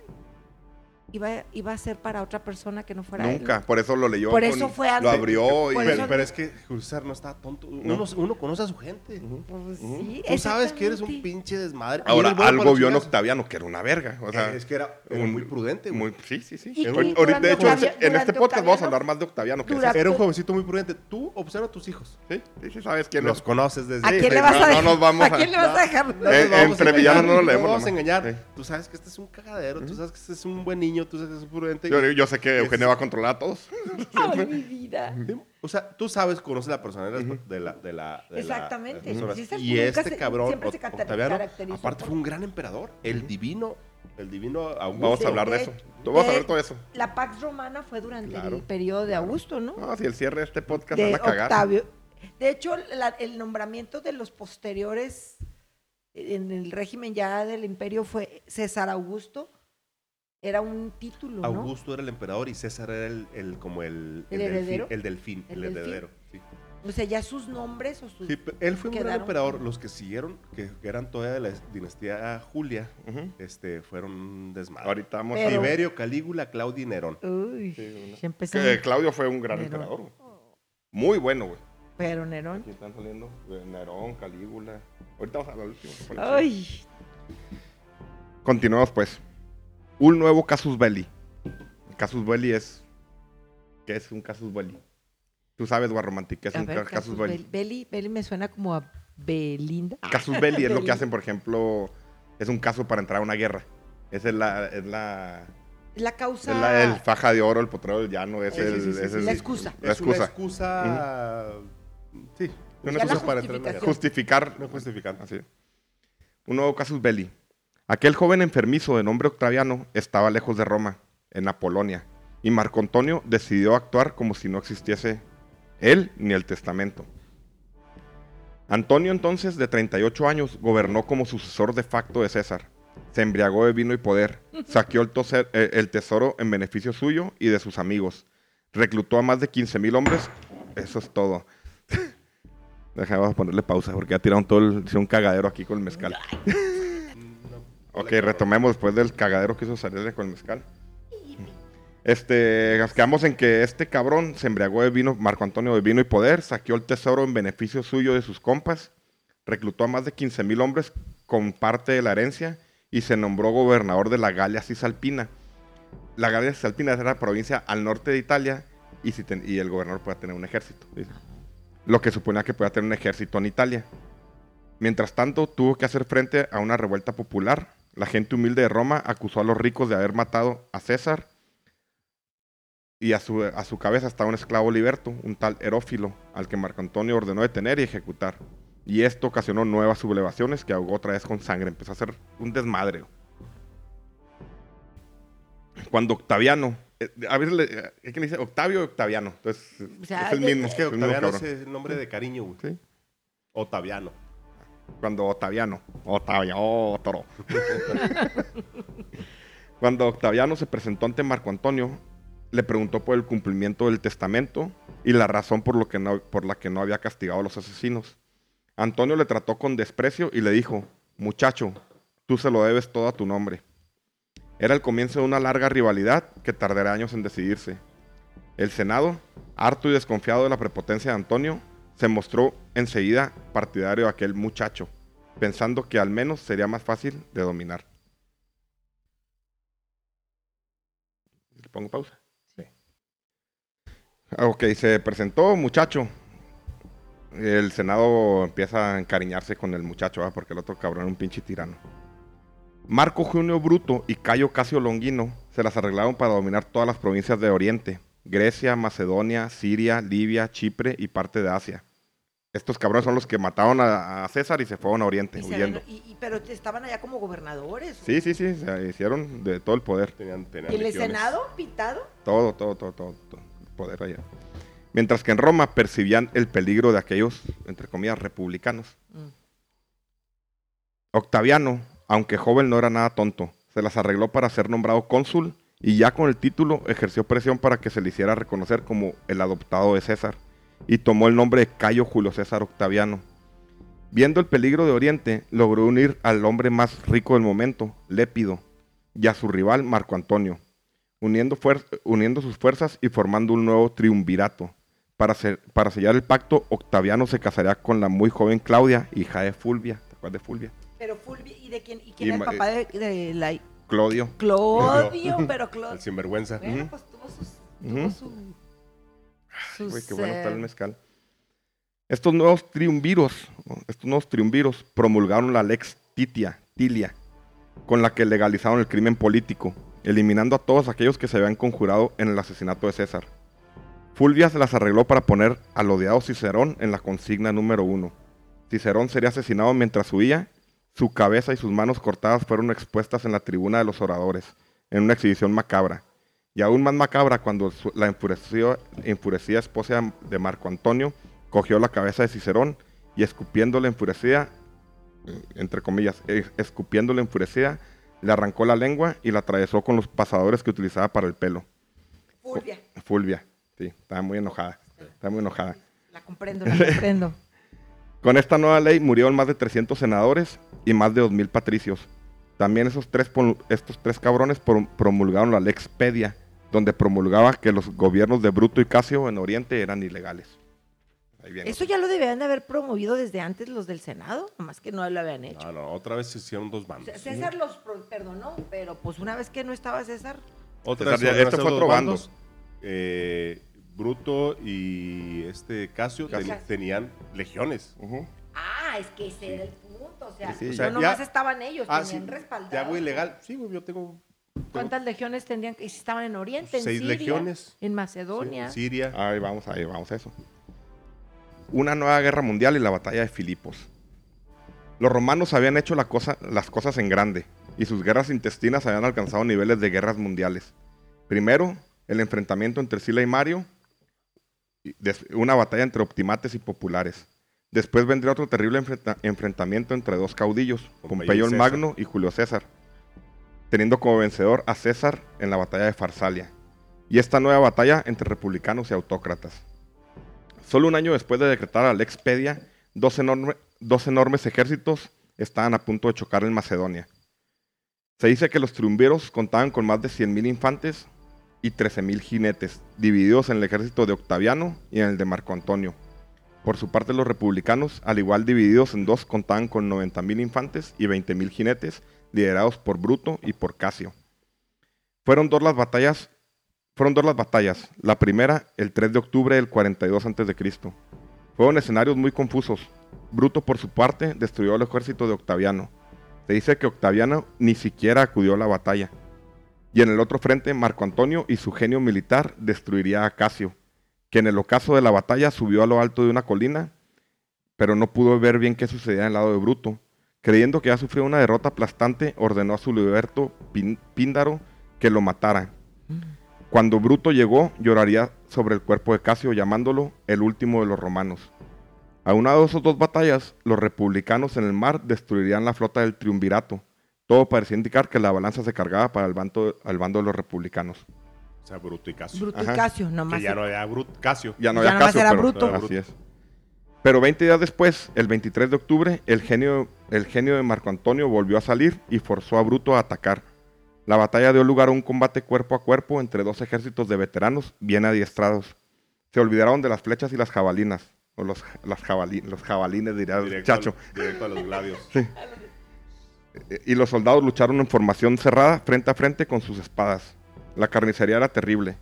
iba, iba a ser para otra persona que no fuera él. Nunca, por eso lo leyó. Por con- eso fue Lo antes. abrió y... Pero, eso- pero es que Julio César no está tonto. Uno, uno conoce a su gente. Pues sí, Tú sabes que eres un pinche desmadre. Ahora, bueno algo vio en. Octaviano, que era una verga. O sea, Eh, es que era, era un- muy prudente, muy- sí, sí, sí. Ahorita, de hecho, en este podcast vamos a hablar más de Octaviano que. Era un jovencito muy prudente. Tú observa a tus hijos. Sí, sí, sí, sabes quién Los es. conoces desde... ¿A quién le vas no- a no dejar? nos vamos ¿A a- quién le vas a dejar? No nos Eh, vamos a entre engañar, villanos no lo nos leemos vamos a engañar. Tú sabes que este es un cagadero, tú sabes que este es un buen niño, tú sabes que es prudente. Yo, yo sé que Eugenio va a controlar a todos. Ay, mi vida. O sea, tú sabes, conoces la personalidad de la... De la de la- Exactamente. de. César y este se- cabrón, siempre se Octaviano, aparte fue un gran emperador. El divino, el divino Augusto. Vamos a hablar de de- eso. Tú vas a de- ver todo eso. La Pax Romana fue durante Claro. el periodo de Augusto, ¿no? No, si el cierre de este podcast de van a cagar. Octavio. De hecho, la- el nombramiento de los posteriores en el régimen ya del imperio fue César Augusto. Era un título, ¿no? Augusto era el emperador y César era el, el- como el, ¿El delfín- heredero? el delfín, el, ¿El delfín? heredero. Sí. O sea, ya sus nombres o sus... Sí, él fue un gran emperador. Los que siguieron, que, eran todavía de la dinastía Julia, este, fueron desmadre. Ahorita vamos Pero- Tiberio, Calígula, Claudio y Nerón. Uy, Sí, una- ya empezamos. Que Claudio fue un gran Nerón. emperador. güey. Muy bueno, güey. Pero Nerón. Aquí están saliendo eh, Nerón, Calígula. Ahorita vamos a fue el Ay, Continuamos pues. Un nuevo casus belli. Casus belli es. ¿Qué es un casus belli? Tú sabes, Guarromantic, ¿qué es a un ver, casus Casus belli? Belli. Belli. Belli me suena como a Belinda. Casus belli es lo que hacen, por ejemplo, es un caso para entrar a una guerra. Esa es la, es la, La es causa... la- el faja de oro, el potrero del llano, es Sí, el, sí, sí, es sí. el- La excusa. La Es una excusa. excusa. Sí, una Ya excusa para entrar en la guerra. Justificar. No justificar. Así. Un nuevo casus belli. Aquel joven enfermizo de nombre Octaviano estaba lejos de Roma, en Apolonia, y Marco Antonio decidió actuar como si no existiese él ni el testamento. Antonio entonces, de 38 años, gobernó como sucesor de facto de César. Se embriagó de vino y poder, saqueó el, eh, tesoro en beneficio suyo y de sus amigos, reclutó a más de 15 mil hombres, eso es todo. A ponerle pausa porque ya tiraron todo el, un cagadero aquí con el mezcal. ok, retomemos después del cagadero que hizo salir con el mezcal. Este, nos en que este cabrón se embriagó de vino, Marco Antonio de vino y poder, saqueó el tesoro en beneficio suyo de sus compas, reclutó a más de 15 mil hombres con parte de la herencia y se nombró gobernador de la Galia Cisalpina. La Galia Cisalpina era la provincia al norte de Italia y, si y el gobernador puede tener un ejército. Lo que suponía que podía tener un ejército en Italia. Mientras tanto, tuvo que hacer frente a una revuelta popular. La gente humilde de Roma acusó a los ricos de haber matado a César y a su, a su cabeza estaba un esclavo liberto, un tal Herófilo, al que Marco Antonio ordenó detener y ejecutar. Y esto ocasionó nuevas sublevaciones que ahogó otra vez con sangre. Empezó a hacer un desmadre. Cuando Octaviano, eh, a veces le, eh, hay quien dice Octavio y Octaviano, entonces O sea, es el mismo. Es que es el mismo Octaviano es el nombre de cariño, güey. Sí. Otaviano. Cuando Octaviano, Octaviano, toro. Cuando Octaviano se presentó ante Marco Antonio, le preguntó por el cumplimiento del testamento y la razón por, lo que no, por la que no había castigado a los asesinos. Antonio le trató con desprecio y le dijo, muchacho, tú se lo debes todo a tu nombre. Era el comienzo de una larga rivalidad que tardará años en decidirse. El Senado, harto y desconfiado de la prepotencia de Antonio, se mostró enseguida partidario de aquel muchacho, pensando que al menos sería más fácil de dominar. ¿Le pongo pausa? Sí. Ah, Ok, se presentó muchacho. El Senado empieza a encariñarse con el muchacho, porque el otro cabrón era un pinche tirano. Marco Junio Bruto y Cayo Casio Longino se las arreglaron para dominar todas las provincias de Oriente, Grecia, Macedonia, Siria, Libia, Chipre y parte de Asia. Estos cabrones son los que mataron a, a César y se fueron a Oriente, Y huyendo. y- y- pero estaban allá como gobernadores. Sí, sí, sí, se hicieron de todo el poder. Tenían, tenían ¿Y el legiones. Senado pintado? Todo, todo, todo, todo, todo el poder allá. Mientras que en Roma percibían el peligro de aquellos, entre comillas, republicanos. Mm. Octaviano, aunque joven, no era nada tonto. Se las arregló para ser nombrado cónsul y ya con el título ejerció presión para que se le hiciera reconocer como el adoptado de César y tomó el nombre de Cayo Julio César Octaviano. Viendo el peligro de Oriente, logró unir al hombre más rico del momento, Lépido, y a su rival Marco Antonio, uniendo, sus fuerzas y formando un nuevo triunvirato. Para, se- para sellar el pacto, Octaviano se casaría con la muy joven Claudia, hija de Fulvia. ¿Te acuerdas de Fulvia? Pero Fulvia, ¿y de quién? ¿Y quién Y el papá de, de la Clodio. Clodio? pero Clodio. El sinvergüenza. Bueno, pues tuvo sus, tuvo Ujú. su, Güey, qué bueno está el mezcal. Estos nuevos triunviros, estos nuevos triunviros promulgaron la Lex Titia, Tilia, con la que legalizaron el crimen político, eliminando a todos aquellos que se habían conjurado en el asesinato de César. Fulvia se las arregló para poner al odiado Cicerón en la consigna número uno. Cicerón sería asesinado mientras huía, su cabeza y sus manos cortadas fueron expuestas en la tribuna de los oradores, en una exhibición macabra. Y aún más macabra cuando la enfurecida esposa de Marco Antonio cogió la cabeza de Cicerón y escupiéndole enfurecida, entre comillas, escupiéndole enfurecida, le arrancó la lengua y la atravesó con los pasadores que utilizaba para el pelo. Fulvia. Fulvia, sí, estaba muy enojada, estaba muy enojada. La comprendo, la comprendo. Con esta nueva ley murieron más de 300 senadores y más de 2.000 patricios. También esos tres, estos tres cabrones pro- promulgaron la Lex Pedia, donde promulgaba que los gobiernos de Bruto y Casio en Oriente eran ilegales. Ahí viene. Eso ya lo debían de haber promovido desde antes los del Senado, nomás que no lo habían hecho. No, no, otra vez se hicieron dos bandos. César los perdonó, pero pues una vez que no estaba César, Otra César, vez este fue otro bando. bandos. Eh, Bruto y este Casio ten- Casio. tenían legiones. Ah, es que ese era el punto, o sea, Sí, sí, no ya- nomás ya- estaban ellos, Ah, tenían sí, respaldado. Te hago ilegal. Sí, güey, yo tengo ¿Cuántas legiones tendrían que y si estaban en Oriente, en Seis Siria, legiones. en Macedonia? sí, Siria. Ahí vamos, ahí vamos a eso. Una nueva guerra mundial y la batalla de Filipos. Los romanos habían hecho la cosa- las cosas en grande y sus guerras intestinas habían alcanzado niveles de guerras mundiales. Primero, el enfrentamiento entre Sila y Mario, una batalla entre optimates y populares. Después vendría otro terrible enfrenta- enfrentamiento entre dos caudillos, Pompeyo el. Magno y Julio César, teniendo como vencedor a César en la batalla de Farsalia. Y esta nueva batalla entre republicanos y autócratas. Solo un año después de decretar la Lex Pedia, dos, enorme- dos enormes ejércitos estaban a punto de chocar en Macedonia. Se dice que los triunviros contaban con más de 100.000 infantes y 13.000 jinetes, divididos en el ejército de Octaviano y en el de Marco Antonio. Por su parte, los republicanos, al igual divididos en dos, contaban con 90.000 infantes y 20.000 jinetes, liderados por Bruto y por Casio. Fueron dos las batallas, fueron dos las batallas. La primera, el 3 de octubre del 42 a.C. Fueron escenarios muy confusos. Bruto, por su parte, destruyó el ejército de Octaviano. Se dice que Octaviano ni siquiera acudió a la batalla. Y en el otro frente, Marco Antonio y su genio militar destruiría a Casio, que en el ocaso de la batalla subió a lo alto de una colina, pero no pudo ver bien qué sucedía en el lado de Bruto. Creyendo que ya sufrió una derrota aplastante, ordenó a su liberto Pín- Píndaro que lo matara. Cuando Bruto llegó, lloraría sobre el cuerpo de Casio, llamándolo el último de los romanos. A esas dos batallas, los republicanos en el mar destruirían la flota del triunvirato. Todo parecía indicar que la balanza se cargaba para el bando, al bando de los republicanos. O sea, Bruto y Casio. Bruto Ajá. y Casio, nomás. que ya no había Bruto, Casio. Ya no Ya había nomás Casio, era pero Bruto. así es. Pero 20 días después, el 23 de octubre, el genio, el genio de Marco Antonio volvió a salir y forzó a Bruto a atacar. La batalla dio lugar a un combate cuerpo a cuerpo entre dos ejércitos de veteranos bien adiestrados. Se olvidaron de las flechas y las jabalinas. O los, las jabali- los jabalines, diría el Directo, chacho. al- directo a los gladios. Eh, Y los soldados lucharon en formación cerrada, frente a frente, con sus espadas. La carnicería era terrible.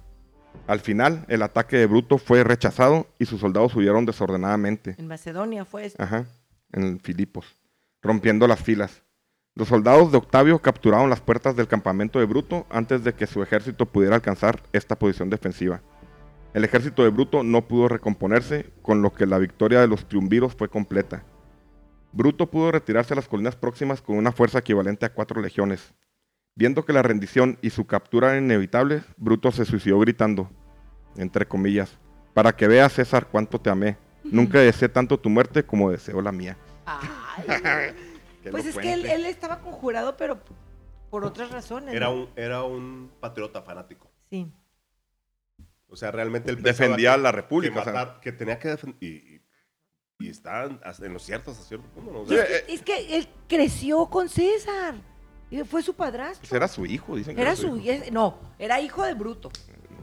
Al final, el ataque de Bruto fue rechazado y sus soldados huyeron desordenadamente. En Macedonia fue esto. Ajá, en Filipos, rompiendo las filas. Los soldados de Octavio capturaron las puertas del campamento de Bruto antes de que su ejército pudiera alcanzar esta posición defensiva. El ejército de Bruto no pudo recomponerse, con lo que la victoria de los triunviros fue completa. Bruto pudo retirarse a las colinas próximas con una fuerza equivalente a cuatro legiones. Viendo que la rendición y su captura eran inevitables, Bruto se suicidó gritando, entre comillas, para que veas César cuánto te amé. Nunca deseé tanto tu muerte como deseo la mía. Ay, pues es que él, él estaba conjurado, pero por otras razones. Era ¿no? un, era un patriota fanático. Sí. O sea, realmente él Defendía que- la república, Que, o sea. matar- que tenía que defender. Y, y, y está hasta en lo cierto hasta cierto punto. ¿no? O Y sea, es, que, es que él creció con César. Y fue su padrastro. Pues era su hijo, dicen que Era era su hijo. No, era hijo de Bruto.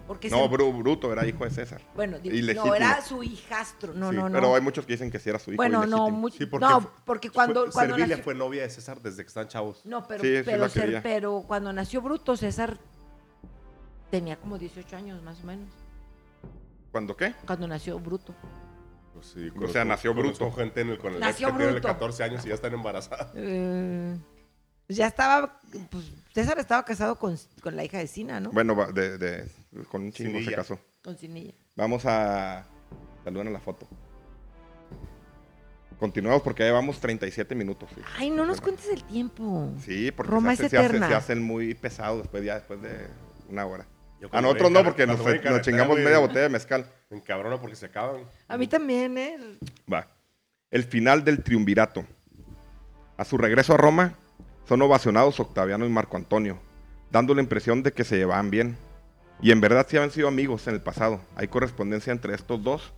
Porque No, Bruto era hijo de César. Bueno, no, era su hijastro. No, Sí, no, no. Pero hay muchos que dicen que sí era su hijo. bueno, no, muy- Sí, porque no, porque cuando, fue- cuando Servilia nació, fue novia de César desde que están chavos. no, pero, Sí, pero, pero cuando nació Bruto, César tenía como 18 años más o menos. ¿Cuándo qué? Cuando nació Bruto. Pues sí, O sea, nació bruto. gente en el, con el Nació que tiene bruto. 14 años y ya están embarazadas. Eh, ya estaba, pues César estaba casado con, con la hija de Sina, ¿no? Bueno, va- de, de- con un chingo se casó. Con Sinilla. Vamos a... Saluden a la foto. Continuamos porque ya llevamos 37 minutos. sí. Ay, no nos Bueno. cuentes el tiempo. Sí, porque Roma se, es hace- se eterna. se hacen muy pesados después, ya después de una hora. Yo A nosotros no, en porque nos, en chingamos media botella de mezcal. Me encabrona porque se acaban. A mí también, ¿eh? Va. El final del triunvirato. A su regreso a Roma, son ovacionados Octaviano y Marco Antonio, dando la impresión de que se llevaban bien. Y en verdad sí habían sido amigos en el pasado. Hay correspondencia entre estos dos,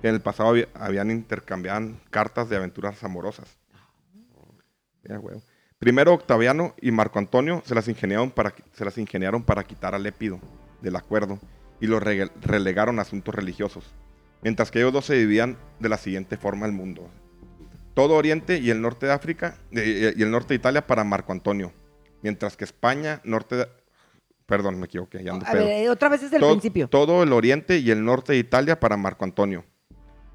que en el pasado había- habían intercambiado cartas de aventuras amorosas. Huevo. Primero Octaviano y Marco Antonio se las ingeniaron para, se las ingeniaron para quitar a Lépido del acuerdo y lo rege- relegaron a asuntos religiosos mientras que ellos dos se dividían de la siguiente forma el mundo. Todo Oriente y el norte de África eh, y el norte de Italia para Marco Antonio, mientras que España, norte de... Perdón, me equivoqué, ya ando A pedo. ver, eh, otra vez desde el todo, principio. todo el Oriente y el norte de Italia para Marco Antonio,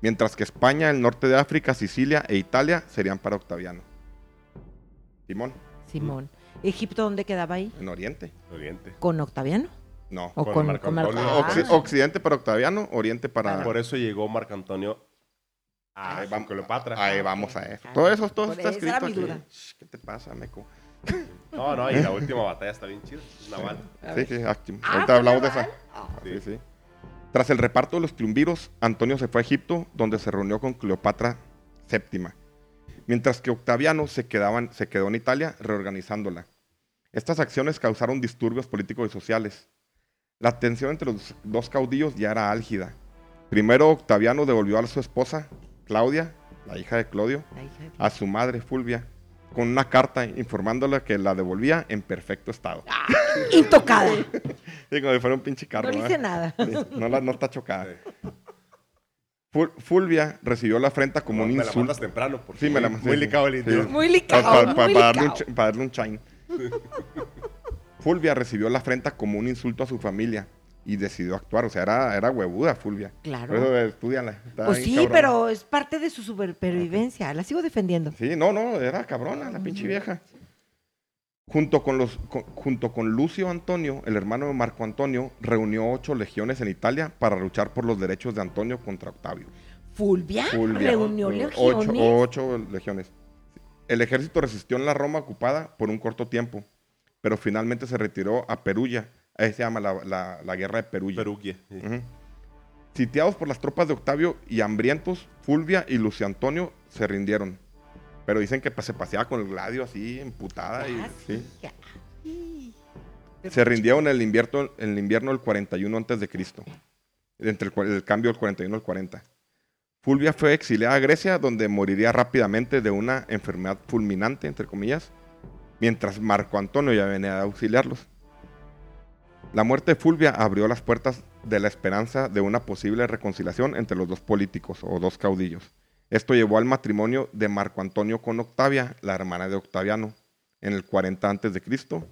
mientras que España, el norte de África, Sicilia e Italia serían para Octaviano. Simón, Simón. ¿Egipto dónde quedaba ahí? en Oriente. Oriente. ¿Con Octaviano? No. ¿O Con con, Marco con Marco Antonio. Ah. Occi- Occidente para Octaviano, Oriente para... Por eso llegó Marco Antonio a Ahí vamos, Cleopatra. ahí vamos a eso. Ah, Todo eso, todo está escrito aquí. ¿Qué te pasa, meco? No, no, y la última batalla está bien chida. Naval. Sí, sí, aquí- Ah, ahorita ¿fue hablamos de esa. Ah. Sí, sí. Tras el reparto de los triunviros, Antonio se fue a Egipto, donde se reunió con Cleopatra VII, mientras que Octaviano se, quedaban- se quedó en Italia reorganizándola. Estas acciones causaron disturbios políticos y sociales. La tensión entre los dos caudillos ya era álgida. Primero Octaviano devolvió a su esposa, Claudia, la hija de Clodio, La hija de- a su madre Fulvia con una carta informándole que la devolvía en perfecto estado. Intocada. Sí, como si fuera un pinche carro. No le hice nada. Sí, no, la- no está chocada. Ful- Fulvia recibió la afrenta como un me la insulto. mandas temprano, porque Sí, me la sí, muy licado el Sí. Muy licado, pa- pa- muy para, darle un, licado. ch- para darle un chain. Fulvia recibió la afrenta como un insulto a su familia y decidió actuar. O sea, era, era huevuda Fulvia. Claro. Por eso estudiala. está Pues sí, cabrona. pero es parte de su supervivencia. La sigo defendiendo. Sí, no, no, era cabrona la pinche vieja. Junto con, los, con- junto con Lucio Antonio, el hermano de Marco Antonio, reunió ocho legiones en Italia para luchar por los derechos de Antonio contra Octavio. Fulvia, Fulvia. reunió Ocho, legiones. ocho legiones. El ejército resistió en la Roma ocupada por un corto tiempo, pero finalmente se retiró a Perugia. Ahí se llama la, la- la guerra de Perugia. Perugia. sí. Ujú. Sitiados por las tropas de Octavio y hambrientos, Fulvia y Lucio Antonio se rindieron. Pero dicen que pues, se paseaba con el gladio así, emputada. Y, Ah, sí. Se rindieron en el invierno, en el invierno del 41 antes de Cristo. Entre el, el cambio del 41 al 40. Fulvia fue exiliada a Grecia, donde moriría rápidamente de una enfermedad fulminante, entre comillas, mientras Marco Antonio ya venía a auxiliarlos. La muerte de Fulvia abrió las puertas de la esperanza de una posible reconciliación entre los dos políticos o dos caudillos. Esto llevó al matrimonio de Marco Antonio con Octavia, la hermana de Octaviano, en el 40 antes de Cristo,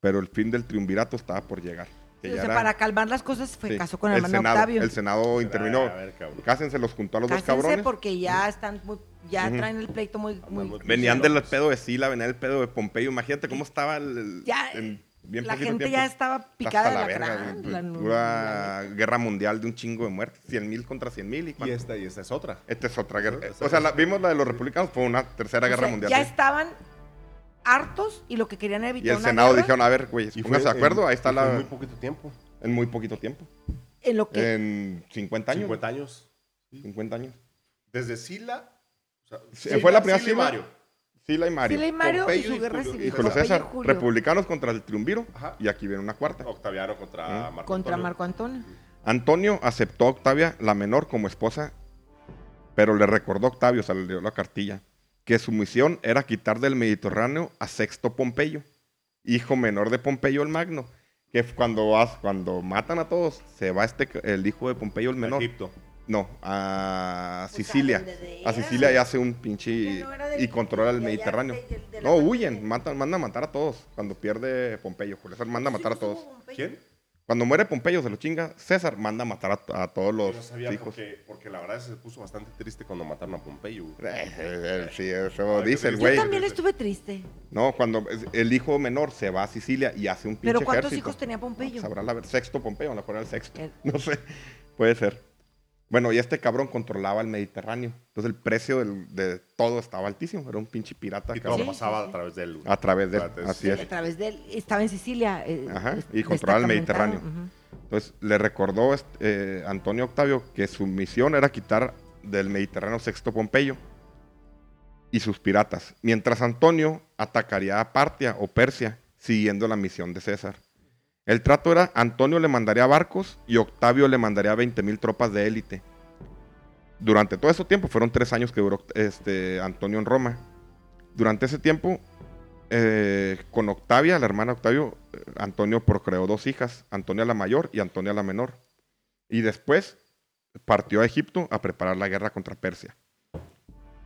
pero el fin del triunvirato estaba por llegar. o sea, para calmar las cosas fue sí, casó con el hermano Senado, Octavio. El Senado intervino. A ver, cabrón. Cásense, los juntó a los dos Cásense cabrones. porque ya están muy, ya traen el pleito muy, muy Venían del pedo de Sila, venían del pedo de Pompeyo. Imagínate cómo estaba el, el- Ya, en bien la gente tiempo. ya estaba picada Hasta de la, verga, crán, güey, la guerra mundial de un chingo de muertes. 100 mil contra 100 mil. ¿Y Y cuánto? esta, y esta es otra. Esta es otra guerra. O sea, es- la- vimos la de los republicanos, fue una tercera o guerra sea, mundial. Ya sí. estaban hartos y lo que querían era Y evitar el una Senado guerra dijeron, a ver, güey, Y pónganse de acuerdo, en- ahí está y la... En muy poquito tiempo. En muy poquito tiempo. en lo que En 50 años. 50 años. 50 años. Desde Sila. O sea, Sí, Sila- fue la primera Sila y Sila. Sila. Y Mario. Sila y Mario y Pompeyo su y guerra Julio- civil. Y Julio Pompeyo y César, Julio. republicanos contra el triunviro. Ajá. Y aquí viene una cuarta. Octaviano contra Mm. Marco contra Antonio. Marco Antonio. Antonio aceptó a Octavia, la menor, como esposa, pero le recordó a Octavio, o sea, le dio la cartilla, que su misión era quitar del Mediterráneo a Sexto Pompeyo, hijo menor de Pompeyo el Magno, que cuando, vas- cuando matan a todos, se va este, el hijo de Pompeyo el menor. Egipto. No, a Pues, Sicilia. a. Sicilia y hace un pinche... No del- y controla el Mediterráneo. de- de- No, huyen, matan, mandan a matar a todos cuando pierde Pompeyo. Julio César manda a matar a todos. ¿Quién? Cuando muere Pompeyo, se lo chinga. César manda a matar a, a todos los No sabía hijos. porque, porque la verdad se puso bastante triste cuando mataron a Pompeyo. güey. Eh, eh, eh, sí, eso dice el qué Yo güey. también estuve triste. No, cuando el hijo menor se va a Sicilia y hace un pinche Pero ¿cuántos ejército. hijos tenía Pompeyo? Sabrá la ver, sexto Pompeyo, a lo mejor era el sexto. El- No sé, puede ser. Bueno, y este cabrón controlaba el Mediterráneo. Entonces el precio del- de todo estaba altísimo. Era un pinche pirata Y todo. Sí, pasaba sí, sí. a través de él. a través de él. Así es. A través de él. Estaba en Sicilia. eh, Ajá, y controlaba el Mediterráneo. Entonces le recordó este, eh, Antonio Octavio que su misión era quitar del Mediterráneo sexto Pompeyo y sus piratas, mientras Antonio atacaría a Partia o Persia, siguiendo la misión de César. El trato era, Antonio le mandaría barcos y Octavio le mandaría 20.000 tropas de élite. Durante todo ese tiempo, fueron tres años que duró este, Antonio en Roma. Durante ese tiempo, eh, con Octavia, la hermana Octavio, eh, Antonio procreó dos hijas, Antonia la mayor y Antonia la menor. Y después partió a Egipto a preparar la guerra contra Persia.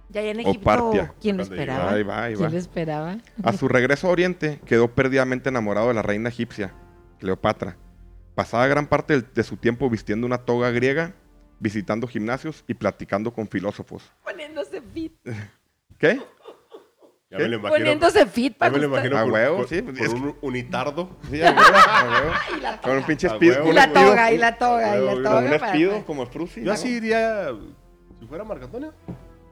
Ya allá en O Egipto, Partia. ¿quién lo esperaba? Ahí va, ahí va. ¿Quién lo esperaba? A su regreso a Oriente, quedó perdidamente enamorado de la reina egipcia, Cleopatra. Pasaba gran parte de su tiempo vistiendo una toga griega, visitando gimnasios y platicando con filósofos. Poniéndose fit. ¿Qué? Ya ¿Qué? me lo imagino. Poniéndose fit Ya para me lo gustar. imagino A huevo, sí, con es un unitardo. Sí, a huevo, a huevo. Y la Con un toga. pinche con Y la toga, y la toga, y la toga. Con un como Frusi. Yo así iría, si fuera Marco Antonio,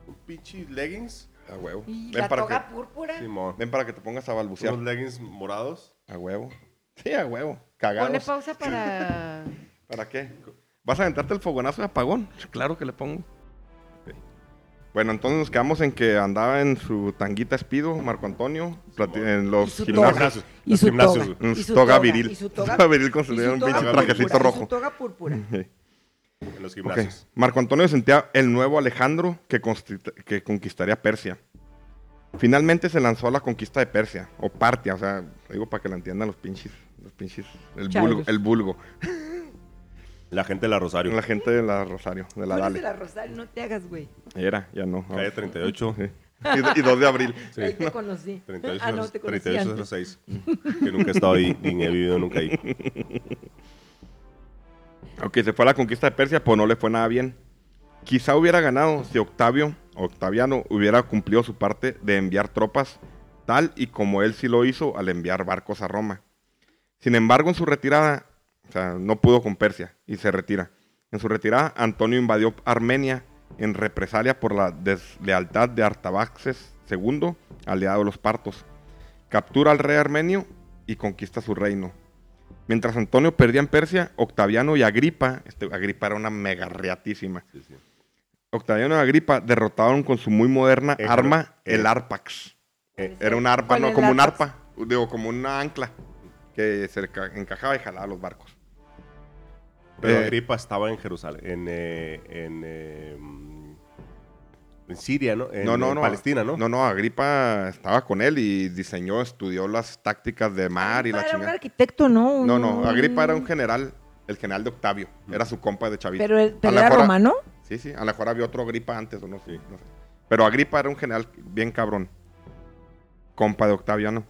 un pinche leggings. A huevo. Y Ven la para, toga que, púrpura. Simón. ven para que te pongas a balbucear. Unos leggings morados. A huevo. Sí, a huevo. Pone Cagados. pausa para... ¿Para qué? ¿Vas a aventarte el fogonazo de apagón? Claro que le pongo. Bueno, entonces nos quedamos en que andaba en su tanguita espido, Marco Antonio, en Y los gimnasios. Y Los su gimnasios, toga. Y su toga toga, viril. y su toga- Toga viril con su, y su un pinche púrpura, trajecito y rojo. su toga púrpura. Sí. en los gimnasios. Marco Antonio sentía el nuevo Alejandro que conquistaría Persia. Finalmente se lanzó a la conquista de Persia, o Partia, o sea, digo para que la entiendan los pinches, los pinches, el vulgo, el vulgo, La gente de la Rosario. la gente de la Rosario, de la Dale. de la Rosario, no te hagas, güey. Era, ya no. Calle 38. Sí. Y, y 2 de abril. Sí. Ahí te conocí. 38, ah, no, te conocí 38 antes. 06. Que nunca he estado ahí, ni he vivido nunca ahí. Ok, se fue a la conquista de Persia, pues no le fue nada bien. Quizá hubiera ganado si Octavio, Octaviano, hubiera cumplido su parte de enviar tropas, tal y como él sí lo hizo al enviar barcos a Roma. Sin embargo, en su retirada, o sea, no pudo con Persia y se retira. En su retirada, Antonio invadió Armenia en represalia por la deslealtad de Artabaxes II, aliado de los partos. Captura al rey armenio y conquista su reino. Mientras Antonio perdía en Persia, Octaviano y Agripa, este, Agripa era una mega sí. Octaviano y Agripa derrotaron con su muy moderna arma eh. el Arpax. Eh, Era una arpa, ¿Cuál no, como un arpa, digo, como una ancla que se ca- encajaba y jalaba los barcos. Pero Eh, Agripa estaba en Jerusalén, en, eh, en, eh, mm, en Siria, ¿no? En, no, no, en no. Palestina, ¿no? No, no, Agripa estaba con él y diseñó, estudió las tácticas de mar y la Era un chingada. arquitecto, ¿no? No, no, Un- Agripa era un general, el general de Octavio, era su compa de Chavito. Pero, era mejor- romano. Sí, sí, a lo mejor había otro Agripa antes o no sé, no sé. Pero Agripa era un general bien cabrón. Compa de Octaviano.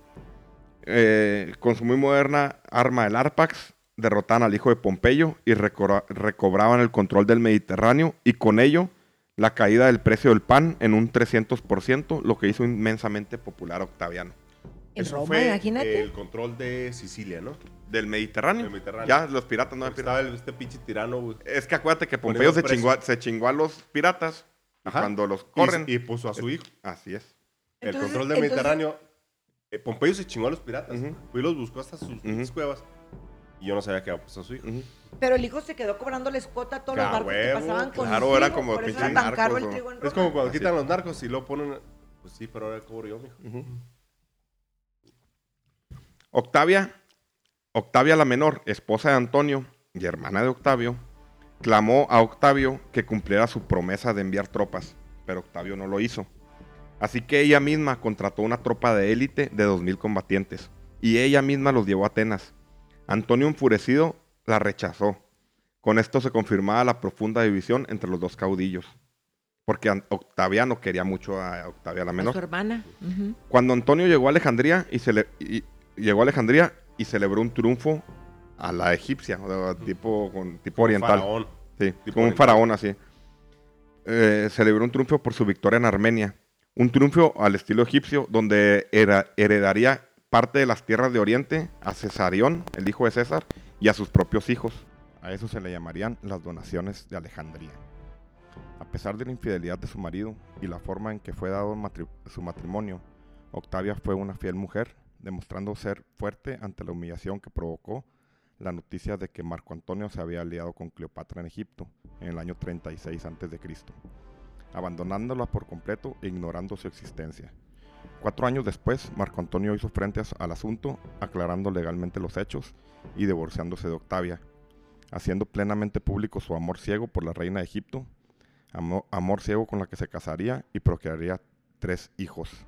Eh, con su muy moderna arma, el Arpax, derrotaban al hijo de Pompeyo y recobraban el control del Mediterráneo y con ello la caída del precio del pan en un 300%, lo que hizo inmensamente popular a Octaviano. En Eso Roma, fue imagínate. el control de Sicilia, ¿no? Del Mediterráneo. Del Mediterráneo. Ya, los piratas no eran piratas. estaba el- este pinche tirano, güey. Es que acuérdate que Pompeyo se chingó, a- se chingó a los piratas y Ajá. cuando los Y- corren. Y, puso a su hijo. Así es. El Entonces- control del entonces- Mediterráneo. eh, Pompeyo se chingó a los piratas. Ujú. Fue y los buscó hasta sus pinches cuevas. Y yo no sabía que había puesto a su hijo. Ujú. Pero el hijo se quedó cobrándoles cuota a todos los Ah, barcos que pasaban con claro, el era como por eso pinche era tan caro el narcos, trigo en Es Roma. como cuando Así. quitan los narcos y lo ponen. Pues sí, pero ahora cobro yo, mijo. Octavia, Octavia la menor, esposa de Antonio y hermana de Octavio, clamó a Octavio que cumpliera su promesa de enviar tropas, pero Octavio no lo hizo. Así que ella misma contrató una tropa de élite de 2.000 combatientes y ella misma los llevó a Atenas. Antonio enfurecido la rechazó. Con esto se confirmaba la profunda división entre los dos caudillos, porque An- Octaviano quería mucho a Octavia la A menor. su hermana. Cuando Antonio llegó a Alejandría y, cele- y- llegó a Alejandría y celebró un triunfo a la egipcia, o sea, tipo, con, tipo oriental. Faraón. Sí, tipo como un faraón así. Eh, celebró un triunfo por su victoria en Armenia. Un triunfo al estilo egipcio, donde era- heredaría parte de las tierras de Oriente a Cesarión, el hijo de César, y a sus propios hijos. A eso se le llamarían las donaciones de Alejandría. A pesar de la infidelidad de su marido y la forma en que fue dado matri- su matrimonio, Octavia fue una fiel mujer, demostrando ser fuerte ante la humillación que provocó la noticia de que Marco Antonio se había aliado con Cleopatra en Egipto en el año 36 a.C., abandonándola por completo e ignorando su existencia. Cuatro años después, Marco Antonio hizo frente al asunto, aclarando legalmente los hechos y divorciándose de Octavia, haciendo plenamente público su amor ciego por la reina de Egipto, amo- amor ciego con la que se casaría y procrearía tres hijos,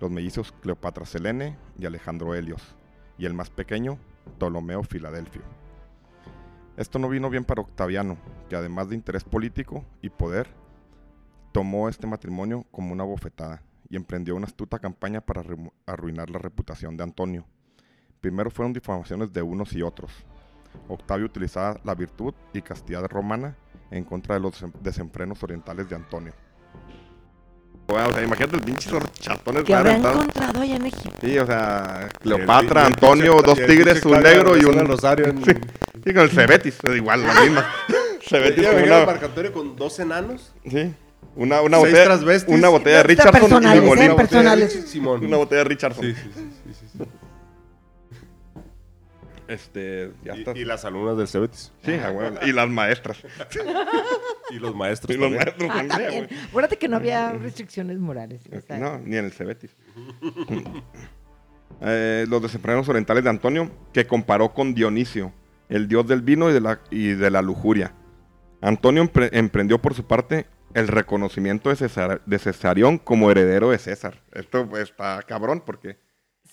los mellizos Cleopatra Selene y Alejandro Helios, y el más pequeño, Ptolomeo Filadelfio. Esto no vino bien para Octaviano, que además de interés político y poder, tomó este matrimonio como una bofetada y emprendió una astuta campaña para arru- arruinar la reputación de Antonio. Primero fueron difamaciones de unos y otros. Octavio utilizaba la virtud y castidad romana en contra de los desenfrenos orientales de Antonio. Bueno, o sea, imagínate el pinche chatones Que habrá encontrado allá en Egipto. Sí, o sea, Y Cleopatra, el- y el Antonio, dos y tigres, un negro y un... Rosario en... Sí, sí, con el Cebetis, es igual, la misma. Cebetis ¿Ya con una... Con dos enanos? Sí, una, una botella, una botella de Richardson y personales, limón. ¿eh? Simón. Una botella de Richardson. Sí, sí, sí. Este, ya está. Y, y las alumnas del Cebetis. Sí. Y las maestras. Y los maestros Y los también. maestros Ah, también. Acuérdate que no había restricciones morales. No, ni en el Cebetis. Eh, los desenfrenos orientales de Antonio, que comparó con Dionisio, el dios del vino y de la, y de la lujuria. Antonio empre- emprendió por su parte el reconocimiento de, Cesar- de Cesarión como heredero de César. Esto pues, está cabrón porque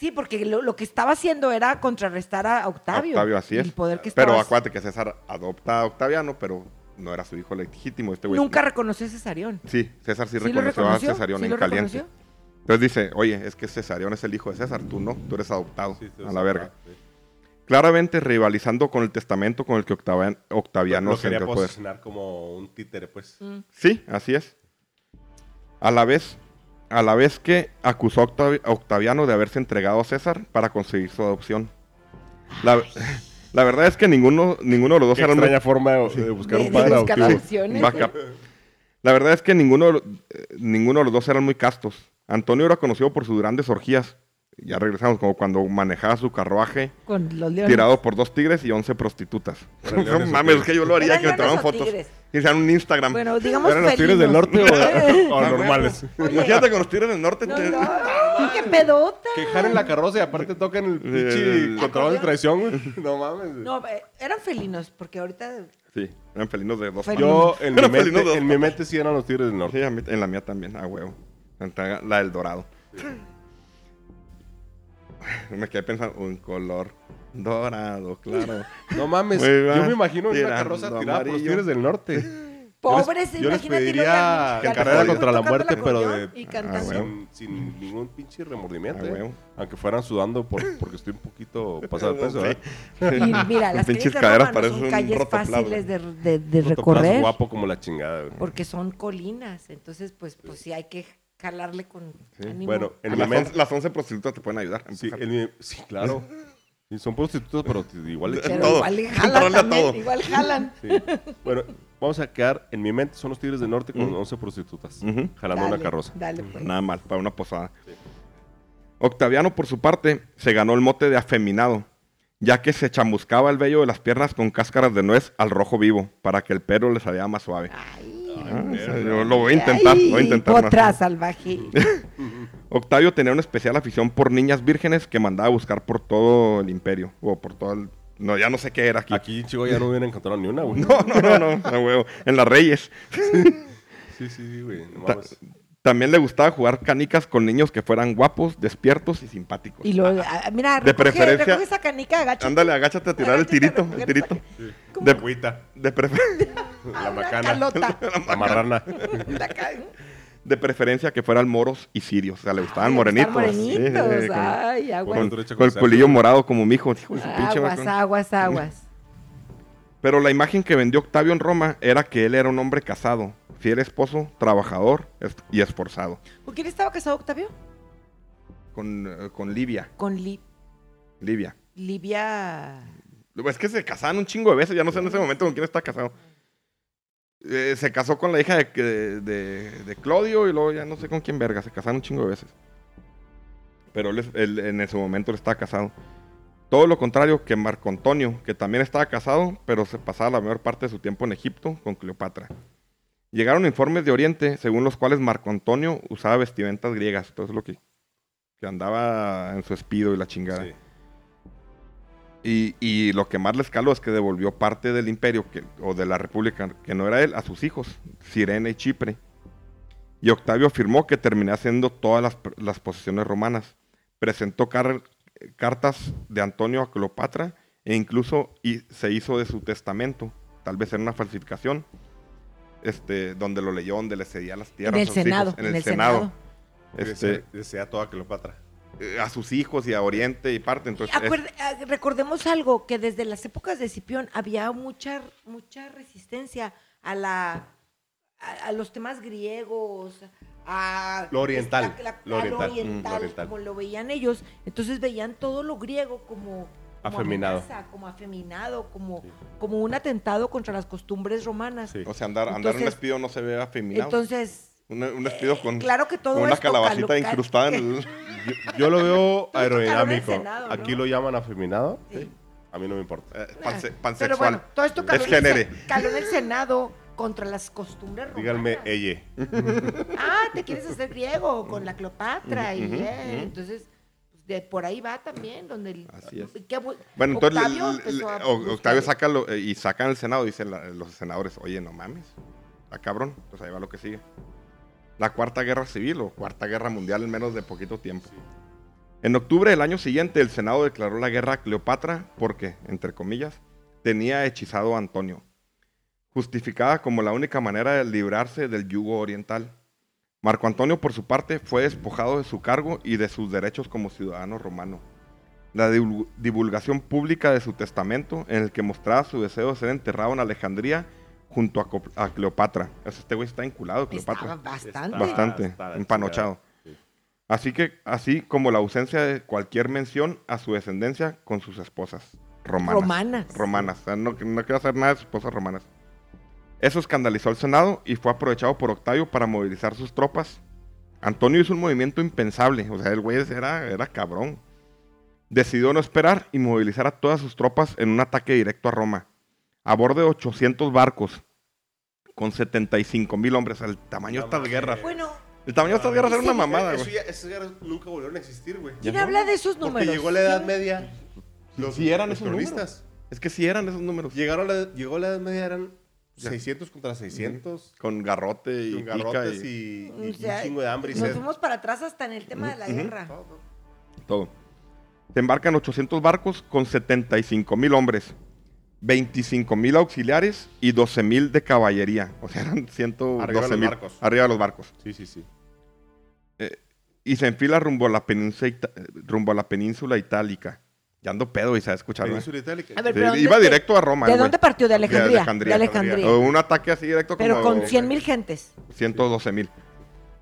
Sí, porque lo, lo que estaba haciendo era contrarrestar a Octavio. Octavio así es. El poder que Pero estaba- acuérdate que César adopta a Octaviano, pero no era su hijo legítimo. Este güey Nunca reconoció a Cesarión. Sí, César sí, ¿Sí reconoció, reconoció? a Cesarión ¿Sí en lo caliente. reconoció? Entonces dice, oye, es que Cesarión es el hijo de César, tú no, tú eres adoptado Sí, a la verga. sí. Claramente rivalizando con el testamento con el que Octavian- Octaviano Lo se quería poder. posicionar como un títere, pues. Mm. Sí, así es. A la vez, a la vez que acusó a Octavi- a Octaviano de haberse entregado a César para conseguir su adopción. La, la verdad es que ninguno, ninguno de los dos Qué eran muy- extraña forma de, de buscar De- un padre adoptivo. La verdad es que ninguno, eh, ninguno de los dos eran muy castos. Antonio era conocido por sus grandes orgías. Ya regresamos, como cuando manejaba su carruaje Con los leones. tirado por dos tigres y once prostitutas. ¿Eran No mames, es que yo lo haría, ¿Eran que me tomaran fotos. Que sean un Instagram. Bueno, digamos ¿Eran los tigres del felinos. norte o, o normales? Imagínate con los tigres del norte. No, te- no, qué pedota. Que jalen la carroza y aparte tocan el pinche control de traición, güey. No mames. güey. No, eh, eran felinos, porque ahorita Sí, eran felinos de dos Yo, en mi, Eran felinos de mente, dos en mi mente sí eran los tigres del norte. Sí, a mí- en la mía también, a huevo. La del dorado. Me quedé pensando, un color dorado, claro. No mames, yo me imagino una carroza tirada por los tigres del norte. pobres, yo les imagínate pediría que carrera contra la muerte, pero de- y. Ah, sin, sin ningún pinche remordimiento. Ah, eh. Aunque fueran sudando por- porque estoy un poquito pasado de peso. ¿eh? Y mira, las Pinches calles de caderas Roma no parecen son un calles rotoplas, fáciles de, de- de recorrer guapo como la chingada. güey. porque son colinas. Entonces, pues, pues sí hay que jalarle con Sí. ánimo. Bueno, en mi Las, mente. once, las 11 prostitutas te pueden ayudar. Sí, empujar. en mi- sí, claro. Sí, son prostitutas, pero igual le Pero todo. igual le jalan también, todo. igual jalan. Sí. Bueno, vamos a quedar en mi mente. Son los tigres del norte con Ujú. 11 prostitutas. Ujú. Jalando Dale, una carroza. Dale, pues. Nada mal, para una posada. Octaviano, por su parte, se ganó el mote de afeminado, ya que se chamuscaba el vello de las piernas con cáscaras de nuez al rojo vivo, para que el pelo le saliera más suave. Ay, Ah, o sea, yo lo voy a intentar, ay, voy a intentar. Potra más. salvaje. Octavio tenía una especial afición por niñas vírgenes que mandaba a buscar por todo el imperio, o por todo el... No, ya no sé qué era aquí. Aquí Chihuahua ya no hubiera encontrado ni una, güey. No, no, no, no, a huevo. En las Reyes. Sí, sí, sí, güey. no Ta-. También le gustaba jugar canicas con niños que fueran guapos, despiertos y simpáticos. Y lo, ah, mira, De recoge, preferencia- recoge esa canica, agáchate. Ándale, agáchate a tirar el Agáchate tirito, el tirito. Sí. De, Agüita, de prefer- la macana, la marrana. La ca- de preferencia que fueran moros y sirios. O sea, le gustaban Ay, morenitos. Sí, morenitos. sí, con- Ay, aguas. con, con el culillo morado como mi hijo. Hijo de su pinche Aguas, aguas, aguas. Pero la imagen que vendió Octavio en Roma era que él era un hombre casado, fiel esposo, trabajador y esforzado. ¿Con quién estaba casado Octavio? Con, eh, con Livia. Con Li- Livia. Livia. Es que se casaban un chingo de veces, ya no sé en ese momento con quién está casado. Eh, se casó con la hija de, de, de- de Claudio y luego ya no sé con quién verga, se casaron un chingo de veces. Pero él, es- él en ese momento él estaba casado. Todo lo contrario que Marco Antonio, que también estaba casado, pero se pasaba la mayor parte de su tiempo en Egipto con Cleopatra. Llegaron informes de Oriente según los cuales Marco Antonio usaba vestimentas griegas, todo eso es lo que, que andaba en su espido y la chingada. Sí. Y, y lo que más le escaló es que devolvió parte del imperio que, o de la república que no era él a sus hijos, Sirene y Chipre. Y Octavio afirmó que terminaría haciendo todas las, las posesiones romanas. Presentó car- cartas de Antonio a Cleopatra e incluso y se hizo de su testamento, tal vez en una falsificación, este, donde lo leyó, donde le cedía las En tierras el a sus hijos, Senado. En el Senado. Este, Desea, desea toda Cleopatra. eh, a sus hijos y a Oriente y parte. Entonces, Acuerde- ah, recordemos algo, que desde las épocas de Cipión había mucha, mucha resistencia a la a, a los temas griegos, a Lo oriental, esta- la- lo a oriental, mm, lo oriental. como lo veían ellos. Entonces veían todo lo griego como, como Afeminado. amenaza, como afeminado, como, Sí. como un atentado contra las costumbres romanas. Sí. o sea, andar, andar en un Entonces- despido no se ve afeminado. Entonces, Un, un despido con, claro que todo con una esto calabacita incrustada en el... Yo, yo lo veo aerodinámico. Senado, ¿no? Aquí lo llaman afeminado. Sí. A mí no me importa. eh, panse- Pero pansexual. bueno, todo esto caló, Es en el, caló en el Senado contra las costumbres romanas. Díganme ella. Ah, te quieres hacer griego con la Cleopatra y eh, entonces de por ahí va también, donde el, Así es. bu- Bueno, entonces le- le- a Octavio saca lo- eh, y sacan el Senado, dicen la- los senadores, oye, no mames, está cabrón, pues ahí va lo que sigue. La Cuarta Guerra Civil o Cuarta Guerra Mundial en menos de poquito tiempo. En octubre del año siguiente, el Senado declaró la guerra a Cleopatra porque, entre comillas, tenía hechizado a Antonio, justificada como la única manera de librarse del yugo oriental. Marco Antonio, por su parte, fue despojado de su cargo y de sus derechos como ciudadano romano. La divul- divulgación pública de su testamento, en el que mostraba su deseo de ser enterrado en Alejandría junto a, Co- a Cleopatra. Este güey está vinculado a Cleopatra. Estaba bastante. Está- Bastante, empanochado. Sí. Así que, así como la ausencia de cualquier mención a su descendencia con sus esposas romanas. Romanas. Romanas. O sea, no, no quiero hacer nada de sus esposas romanas. Eso escandalizó al Senado y fue aprovechado por Octavio para movilizar sus tropas. Antonio hizo un movimiento impensable. O sea, el güey era, era cabrón. Decidió no esperar y movilizar a todas sus tropas en un ataque directo a Roma. A bordo de 800 barcos con 75 mil hombres. El tamaño de estas guerras. Bueno, El tamaño de estas guerras era una mamada, Eso güey. ya- esas guerras nunca volvieron a existir, güey. ¿quién no. habla de esos Porque números? llegó la Edad. Media. Los, sí eran los esos números. Es que sí eran esos números. Llegaron la, llegó la Edad Media, eran. 600 contra 600. Con garrote y Con garrotes y, y, y O sea, un chingo de hambre y Nos sed. fuimos para atrás hasta en el tema de la guerra. Todo. todo. Se embarcan 800 barcos con 75 mil hombres, 25 mil auxiliares y 12 mil de caballería. O sea, eran Arriba de 112 los mil barcos. arriba de los barcos. Sí, sí, sí. Y se enfila rumbo a la península, rumbo a la península itálica. Ya ando pedo y escuchar. ¿no? Península Itálica. A ver, pero iba ¿dónde- directo a Roma. ¿De dónde partió? De Alejandría. De Alejandría. Alejandría. O un ataque así directo Pero como con 100 mil gentes. 112 mil.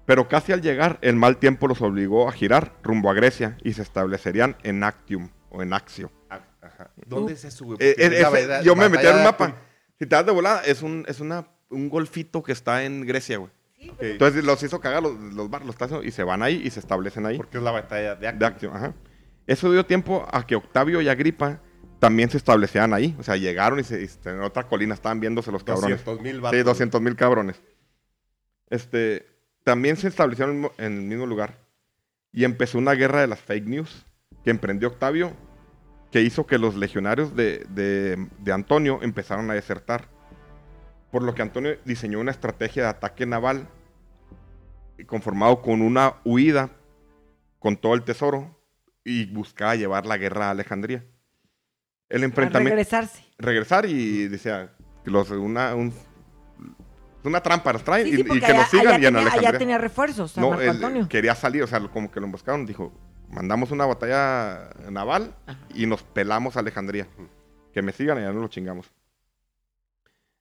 Pero casi al llegar, el mal tiempo los obligó a girar rumbo a Grecia y se establecerían en Actium o en Axio. Ah, Ajá. ¿Dónde es eso, güey? Eh, eh, es la ese- batalla- yo me metí en un mapa. Si te das de volada, es un, es una, un golfito que está en Grecia, güey. Sí. Entonces los hizo cagar los, los barcos, los y se van ahí y se establecen ahí. Porque es la batalla de De Actium. Actium, ajá. Eso dio tiempo a que Octavio y Agripa también se establecieran ahí. O sea, llegaron y, se, y en otra colina estaban viéndose los cabrones. 200 mil Sí, 200 mil cabrones. Este, también se establecieron en el mismo- en el mismo lugar. Y empezó una guerra de las fake news que emprendió Octavio, que hizo que los legionarios de, de- de Antonio empezaron a desertar. Por lo que Antonio diseñó una estrategia de ataque naval conformado con una huida con todo el tesoro y buscaba llevar la guerra a Alejandría. El enfrentamiento regresarse. regresar y decía que los una un- una trampa los traen Sí, y, sí, y porque que allá, nos sigan allá y en tenía, allá Alejandría. tenía refuerzos, a no, Marco él Antonio. quería salir, o sea, como que lo emboscaron, dijo, mandamos una batalla naval Ajá. y nos pelamos a Alejandría. Que me sigan y ya no lo chingamos.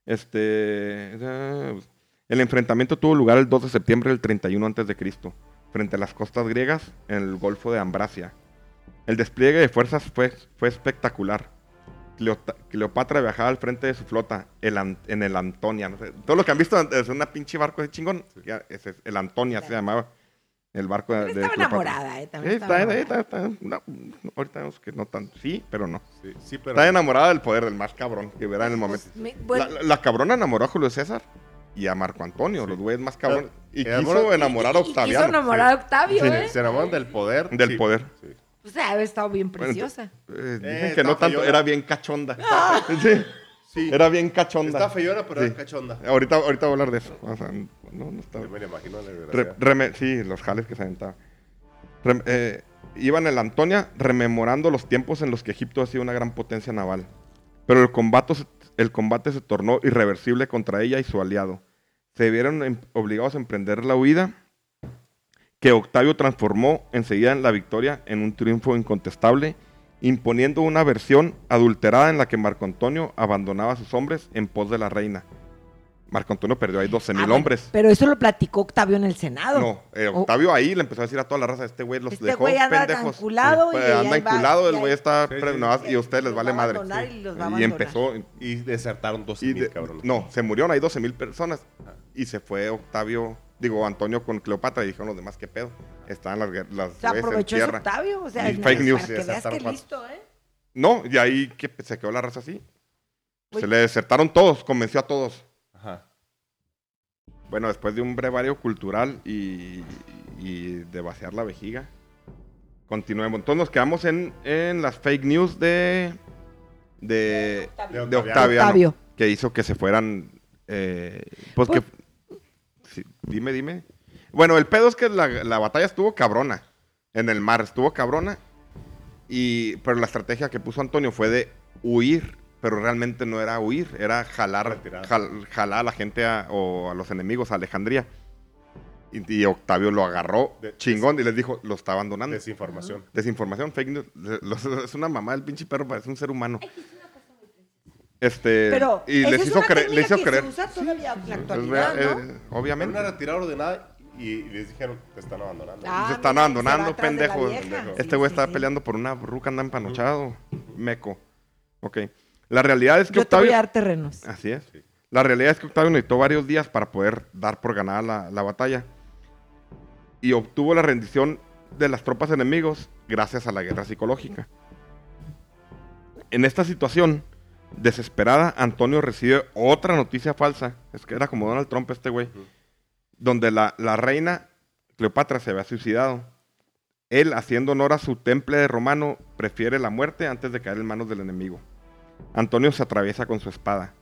Este eh, el enfrentamiento tuvo lugar el 2 de septiembre del 31 antes de Cristo, frente a las costas griegas en el Golfo de Ambracia. El despliegue de fuerzas fue, fue espectacular. Cleopatra viajaba al frente de su flota el An- en el Antonia. no sé, todo lo que han visto es una pinche barco de chingón. ya, ese es el Antonia se llamaba. El barco de, Pero de estaba Cleopatra. enamorada, ¿eh? También está, estaba está, enamorada. está, no, no, ahorita vemos que no tan. Sí, pero no. Sí, sí, pero. Está enamorada del poder del más cabrón que verá en el momento. Pues, me- bueno, la, la- la cabrona enamoró a Julio César y a Marco Antonio, los güeyes más cabrones. Y quiso enamorar a y- y quiso Octaviano. enamorar a Octavio, ¿eh? Se enamoran del poder. Del Sí. poder. O sea, había estado bien Bueno, preciosa. Eh, dicen Eh, que no estaba tanto, era bien cachonda. Sí, Sí. era bien cachonda. Está feyona, pero Sí. es cachonda. Ahorita, ahorita voy a hablar de eso. O sea, no, no está. Yo me lo imagino la Re- sí, los jales que se aventaban. Eh, iban en la Antonia rememorando los tiempos en los que Egipto ha sido una gran potencia naval. Pero el combate, se- el combate se tornó irreversible contra ella y su aliado. Se vieron em- obligados a emprender la huida que Octavio transformó enseguida en la victoria en un triunfo incontestable, imponiendo una versión adulterada en la que Marco Antonio abandonaba a sus hombres en pos de la reina. Marco Antonio perdió ahí 12 Ah, mil hombres. Pero eso lo platicó Octavio en el Senado. No, eh, Octavio ahí le empezó a decir a toda la raza, este güey los Este dejó güey anda pendejos. y anda enculado, y el güey está Sí, pre- sí, nada más, sí. y a ustedes les vale madre. y los va a Y abandonar. empezó, Y desertaron 12 y mil, de- cabrón. no, se murieron ahí 12 mil personas y se fue Octavio, digo Antonio con Cleopatra y dijeron los demás qué pedo. Estaban las, las en aprovechó ese tierra. Octavio. O sea, Y no, fake news. para que veas que listo, ¿eh? No, y ahí que se quedó la raza así. Se le desertaron todos, convenció a todos. Ajá. Bueno, después de un brevario cultural y, y de vaciar la vejiga, continuemos. Entonces nos quedamos en, en las fake news de, de, De de Octaviano. Octaviano, Octavio. que hizo que se fueran, eh, pues Pues- que, sí, dime, dime. Bueno, el pedo es que la, la batalla estuvo cabrona, en el mar estuvo cabrona, y, pero la estrategia que puso Antonio fue de huir, pero realmente no era huir, era jalar, Retirar. jal- jalar a la gente a- o a los enemigos a Alejandría. Y, y Octavio lo agarró De- chingón y les dijo, lo está abandonando. Desinformación. Desinformación, fake news. Los- es una mamá, el pinche perro parece un ser humano. Este, Pero y esa les es hizo una creer, le técnica hizo que creer. se usa todavía en la Es actualidad, ver- ¿no? eh, obviamente. una retirada ordenada y les dijeron, te están abandonando. Ah, se están abandonando, la pendejo. Este Sí, güey sí, estaba sí. peleando por una ruca, anda empanochado. Meco. Ok. La realidad es que Yo te voy Octavio. a dar terrenos. Así es. La realidad es que Octavio necesitó varios días para poder dar por ganada la, la batalla. Y obtuvo la rendición de las tropas enemigos gracias a la guerra psicológica. En esta situación, desesperada, Antonio recibe otra noticia falsa. Es que era como Donald Trump este güey. Donde la, la reina Cleopatra se había suicidado. Él, haciendo honor a su temple de romano, prefiere la muerte antes de caer en manos del enemigo. Antonio se atraviesa con su espada.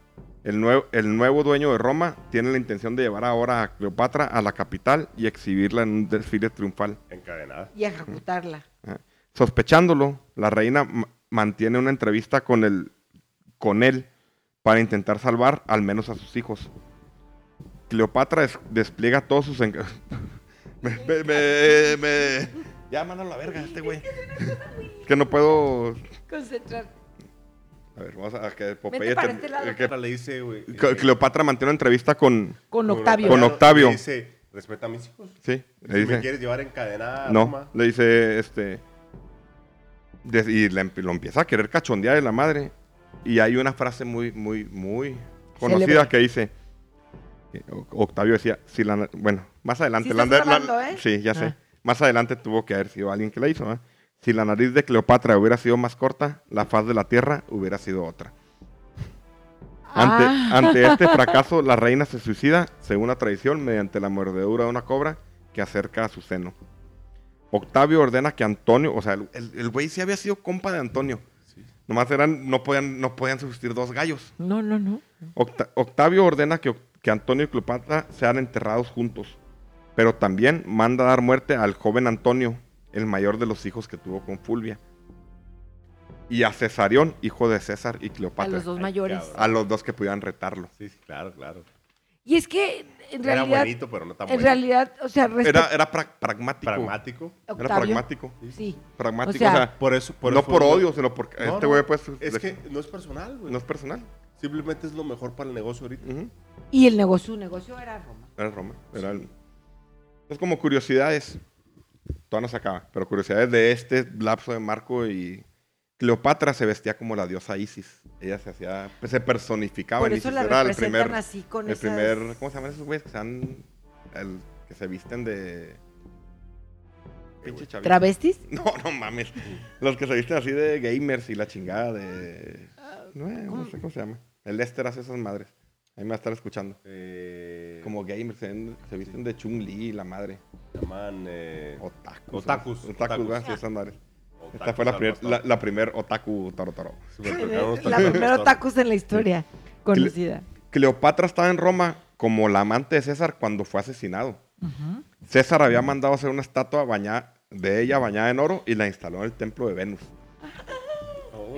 El nuevo, el nuevo dueño de Roma tiene la intención de llevar ahora a Cleopatra a la capital y exhibirla en un desfile triunfal. Encadenada. Y ejecutarla. Sospechándolo, la reina ma- mantiene una entrevista con, el, con él para intentar salvar al menos a sus hijos. Cleopatra des- despliega todos sus... me, me- me- me- Ya, mándalo a la verga este güey. Es que no puedo... Concentrar. A ver, vamos a que Popeye... Este que- le dice, güey. Eh, Cleopatra mantiene una entrevista con... Con Octavio. Con Octavio. Le dice, respeta a mis hijos. Sí, Si le me dice... quieres llevar encadenada a No, Roma, le dice, este... y le lo empieza a querer cachondear de la madre. Y hay una frase muy, muy, muy conocida que dice... Octavio decía, si la... na- Bueno, más adelante... Sí la- grabando, ¿eh? Sí, ya sé. Ah. Más adelante tuvo que haber sido alguien que la hizo, ¿eh? Si la nariz de Cleopatra hubiera sido más corta, la faz de la tierra hubiera sido otra. Ante, Ah. ante este fracaso, la reina se suicida, según la tradición, mediante la mordedura de una cobra que acerca a su seno. Octavio ordena que Antonio, o sea, el, el- el güey sí había sido compa de Antonio. Nomás eran, no podían, no podían subsistir dos gallos. No, no, no. Octa- Octavio ordena que, que Antonio y Cleopatra sean enterrados juntos, pero también manda dar muerte al joven Antonio, el mayor de los hijos que tuvo con Fulvia, y a Cesarión, hijo de César y A Cleopatra, los dos Ay, mayores. a los dos que pudieran retarlo. Sí, sí, claro, claro. Y es que, en Era realidad, bonito, pero no tan en bueno. realidad, o sea, respect- Era, era pra- pragmático. Pragmático. Era Octavio, pragmático. Sí. Pragmático, O sea, o sea, Por eso, por no eso por odio, sino porque No, este no, güey pues Es de- que no es personal, güey. no es personal. Simplemente es lo mejor para el negocio ahorita. Ujú. Y el negocio, su negocio era Roma. Era Roma. Era el- Es como curiosidades. Todavía no se acaba, pero curiosidades de este lapso de Marco y Cleopatra se vestía como la diosa Isis. Ella se hacía, pues, se personificaba Por en eso Isis. la Era el primer, así con el esas... primer, ¿cómo se llaman esos güeyes que se han- el- que se visten de pinche chavito? ¿Travestis? No, no mames. Los que se visten así de gamers y la chingada de. No, eh, no sé cómo se llama. El Lester hace esas madres. Ahí me va a estar escuchando. Eh, Como gamers, se, ven- se visten de Chung-Li y la madre. se llaman eh, Otakus. Otakus, Otakus, otakus. ¿verdad? Sí, esas madres. Otakus Esta fue la, primer, la, la primer otaku toro toro. La primera tacos en la historia conocida. Cleopatra estaba en Roma como la amante de César cuando fue asesinado. César había mandado hacer una estatua bañada, de ella bañada en oro y la instaló en el templo de Venus.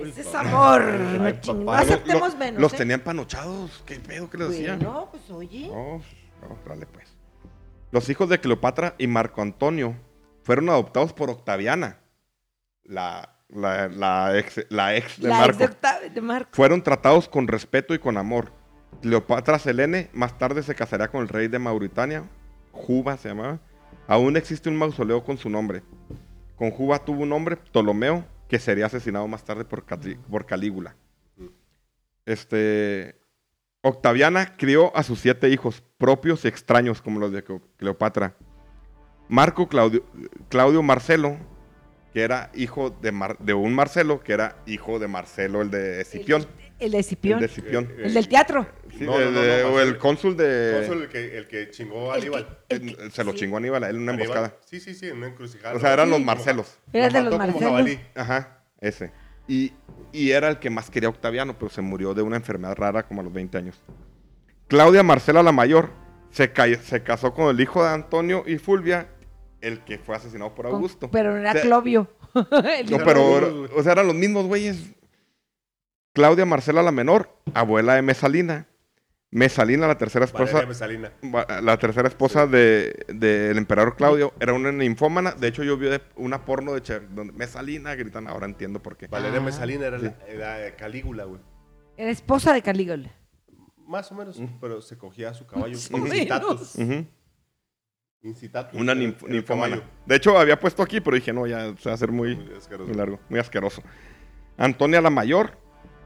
Ese es amor. Ay, no no aceptemos menos. Los ¿eh? tenían panochados. ¿Qué pedo que les decían? Bueno, pues oye. No, no, dale pues. Los hijos de Cleopatra y Marco Antonio fueron adoptados por Octaviana, la, la, la ex, la ex de Marco. ex de, Octavio- de Marco. Fueron tratados con respeto y con amor. Cleopatra Selene más tarde se casaría con el rey de Mauritania, Juba se llamaba. Aún existe un mausoleo con su nombre. Con Juba tuvo un hombre, Ptolomeo, que sería asesinado más tarde por, por Calígula. Este, Octaviana crió a sus siete hijos, propios y extraños como los de Cleo- Cleopatra. Marco Claudio, Claudio Marcelo, que era hijo de, Mar- de un Marcelo, que era hijo de Marcelo, el de Escipión. El de Escipión. El de Escipión. Eh, El del teatro. Sí, No, de- no, no, de- no, o el cónsul de... Cónsul, el que, el que chingó a Aníbal. que- se lo sí. chingó Aníbal a él en una Aníbal. emboscada. Sí, sí, sí, en una encrucijada. O sea, eran los. Marcelos. Era de los Marcelos. Ajá, ese. Y, y era el que más quería Octaviano, pero se murió de una enfermedad rara como a los 20 años. Claudia Marcela la mayor se casó con el hijo de Antonio y Fulvia, el que fue asesinado por Con- Augusto. Pero no era O sea, Clovio. No, pero, o sea, eran los mismos güeyes. Claudia Marcela la menor, abuela de Mesalina. Mesalina, la tercera esposa, Mesalina. la tercera esposa de- del emperador Claudio, era una ninfómana. De hecho, yo vi una porno de Che- donde Mesalina gritan, ahora entiendo por qué. Valeria Ah. Mesalina era, la, era Calígula, güey. Era esposa de Calígula. Más o menos, Mm. pero se cogía a su caballo. Más Una ninf- el caballo. De hecho, había puesto aquí, pero dije, no, ya se va a hacer muy, Muy asqueroso. muy largo, muy asqueroso. Antonia la mayor,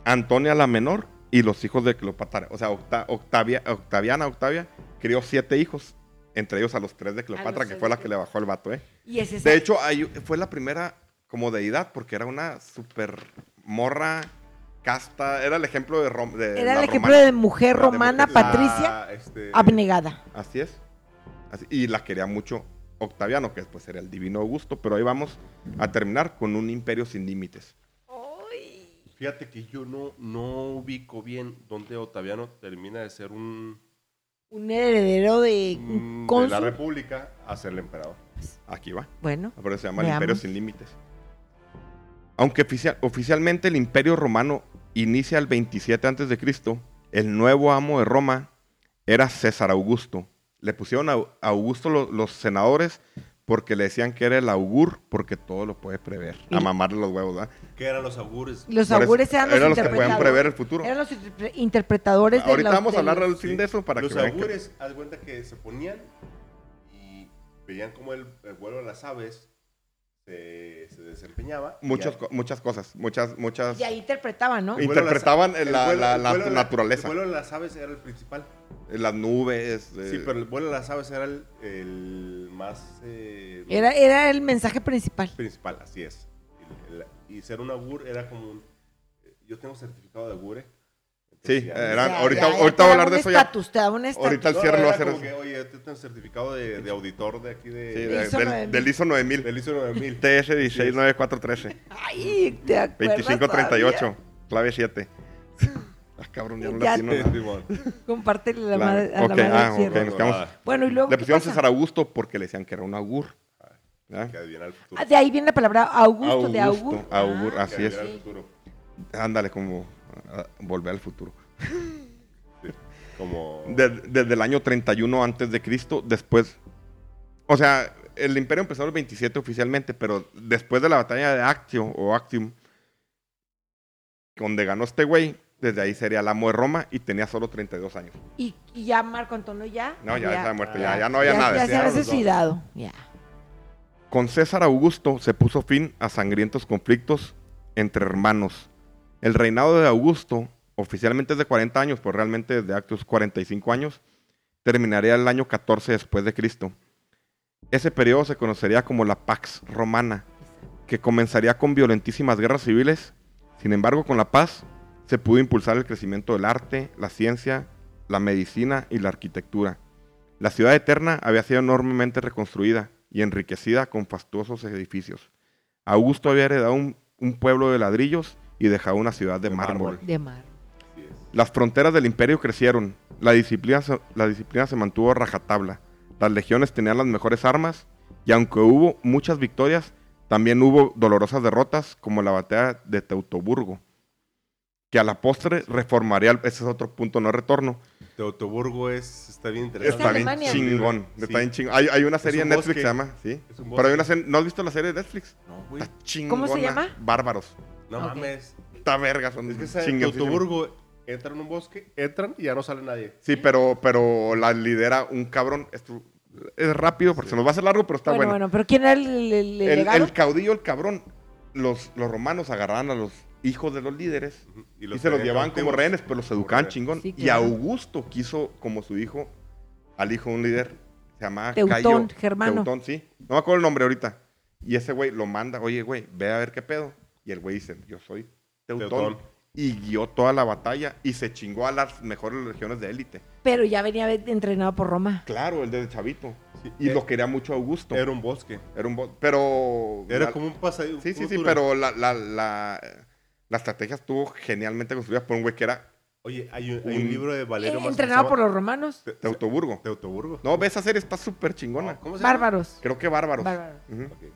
Antonia la menor y los hijos de Cleopatra. O sea, Octa- Octavia, Octaviana, Octavia, crió siete hijos, entre ellos a los tres de Cleopatra, que fue la que le bajó el vato, ¿eh? Y ese De hecho, ahí fue la primera como deidad, porque era una super morra casta, era el ejemplo de, Rom- de era la el ejemplo romana. de mujer de romana, mujer- Patricia, La, este, abnegada. Así es. Así- y la quería mucho Octaviano, que después era el divino Augusto, pero ahí vamos a terminar con un imperio sin límites. Fíjate que yo no, no ubico bien dónde Octaviano termina de ser un, Un heredero de mm, un de la república a ser el emperador. Aquí va. Bueno, Por eso se llama el imperio sin límites. Aunque oficial- oficialmente el imperio romano inicia el 27 a.C., el nuevo amo de Roma era César Augusto. Le pusieron a Augusto lo- los senadores porque le decían que era el augur porque todo lo puede prever. A mamarle los huevos, ¿verdad? ¿Qué eran los augures? los augures eran los, eran los que podían interpretadores. prever el futuro. Eran los interpre- interpretadores de Ahorita los- vamos a hablar los- al fin de eso para los que vean que- augures, haz cuenta que se ponían y veían cómo el, el vuelo de las aves se, se desempeñaba. ya- co- muchas cosas, muchas, muchas... Y ahí interpretaban, ¿no? Las- interpretaban el la- vuelo- la- el la vuelo de naturaleza. El vuelo de las aves era el principal. Las nubes. Sí, eh, pero el vuelo de las aves era el, el más eh, Era, era el mensaje principal. principal, así es. El- el- y ser un augur era como un... Yo tengo certificado de augure. Sí, ya- eran- Ya, ahorita- ya, ya ahorita hablar de un eso ya. un estatus. Ahorita el No, cierre lo va a hacer como que, oye, tú tienes certificado de, de auditor de aquí de... Sí, de- de- ISO del, 9000. del ISO 9000. del ISO 9000. TS 1694113. Ay, te acuerdas 2538. todavía? Clave 7. Ah, cabrón, ya no Ya nada. Simón. Compártele la Claro. madre, a la Ok, madre ah, cierre. nos quedamos- Bueno, y luego. Le ¿qué pusieron? César Augusto porque le decían que era un augur. ¿Ya? Que adivina el futuro. Ah, de ahí viene la palabra Augusto, de Augusto, Augur. Augur, Ah, así es. Ándale, como volver al futuro. Como... De- desde el año 31 antes de Cristo, después, o sea, el imperio empezó en el 27 oficialmente, pero después de la batalla de Actio o Actium, donde ganó este güey, desde ahí sería el amo de Roma y tenía solo 32 años. Y, y ya Marco Antonio ya. No, ya estaba muerto, ya, ya no había ya, nada. Ya se había suicidado. Ya. Con César Augusto se puso fin a sangrientos conflictos entre hermanos. El reinado de Augusto, oficialmente es de 40 años, pero realmente desde Actius 45 años, terminaría el año 14 después de Cristo. Ese periodo se conocería como la Pax Romana, que comenzaría con violentísimas guerras civiles. Sin embargo, con la paz se pudo impulsar el crecimiento del arte, la ciencia, la medicina y la arquitectura. La ciudad eterna había sido enormemente reconstruida y enriquecida con fastuosos edificios. Augusto había heredado un pueblo de ladrillos y dejado una ciudad de, De mármol. mármol. De es. Las fronteras del imperio crecieron, la disciplina, se- la disciplina se mantuvo a rajatabla, las legiones tenían las mejores armas y aunque hubo muchas victorias, también hubo dolorosas derrotas como la batalla de Teutoburgo, que a la postre reformaría, el- ese es otro punto no retorno, Teutoburgo es, está bien interesante. está bien Alemania. chingón, Sí. está bien chingón. Hay, hay una serie un en Netflix que se llama, sí, pero hay bosque. una serie- ¿no has visto la serie de Netflix? No, güey. Está chingona. ¿Cómo se llama? Bárbaros. No Ok. mames. Está verga, son Es que esa- chingoncísimos. Teutoburgo entran en un bosque, entran y ya no sale nadie. Sí, pero, pero la lidera un cabrón. Esto es rápido porque se nos va a hacer largo, pero está bueno, bueno. bueno, pero ¿quién era el, el, el el, legado? el caudillo, el cabrón, los, los romanos agarraban a los hijos de los líderes y, los se los tenían llevaban como cautivos. rehenes, pero los educaban chingón. Sí, Y claro. Augusto quiso como su hijo al hijo de un líder. Se llamaba Teutón, Cayo. Germano. Teutón, sí. No me acuerdo el nombre ahorita. Y ese güey lo manda, oye, güey, ve a ver qué pedo. Y el güey dice, yo soy Teutón. Teutón. y guió toda la batalla y se chingó a las mejores legiones de élite. Pero ya venía entrenado por Roma. Claro, el de Chavito. Sí, Y eh, lo quería mucho Augusto. Era un bosque. Era un bo- Pero. Era la- como un pasadillo. Sí, sí, sí, pero la, la, la, la estrategia estuvo genialmente construida por un güey que era Oye, hay un, hay un un- libro de Valerio Eh, entrenado por los romanos. Te- Teutoburgo. Teutoburgo. No, ves, esa serie está súper chingona. ¿Cómo se llama? Bárbaros. Creo que bárbaros. Bárbaros.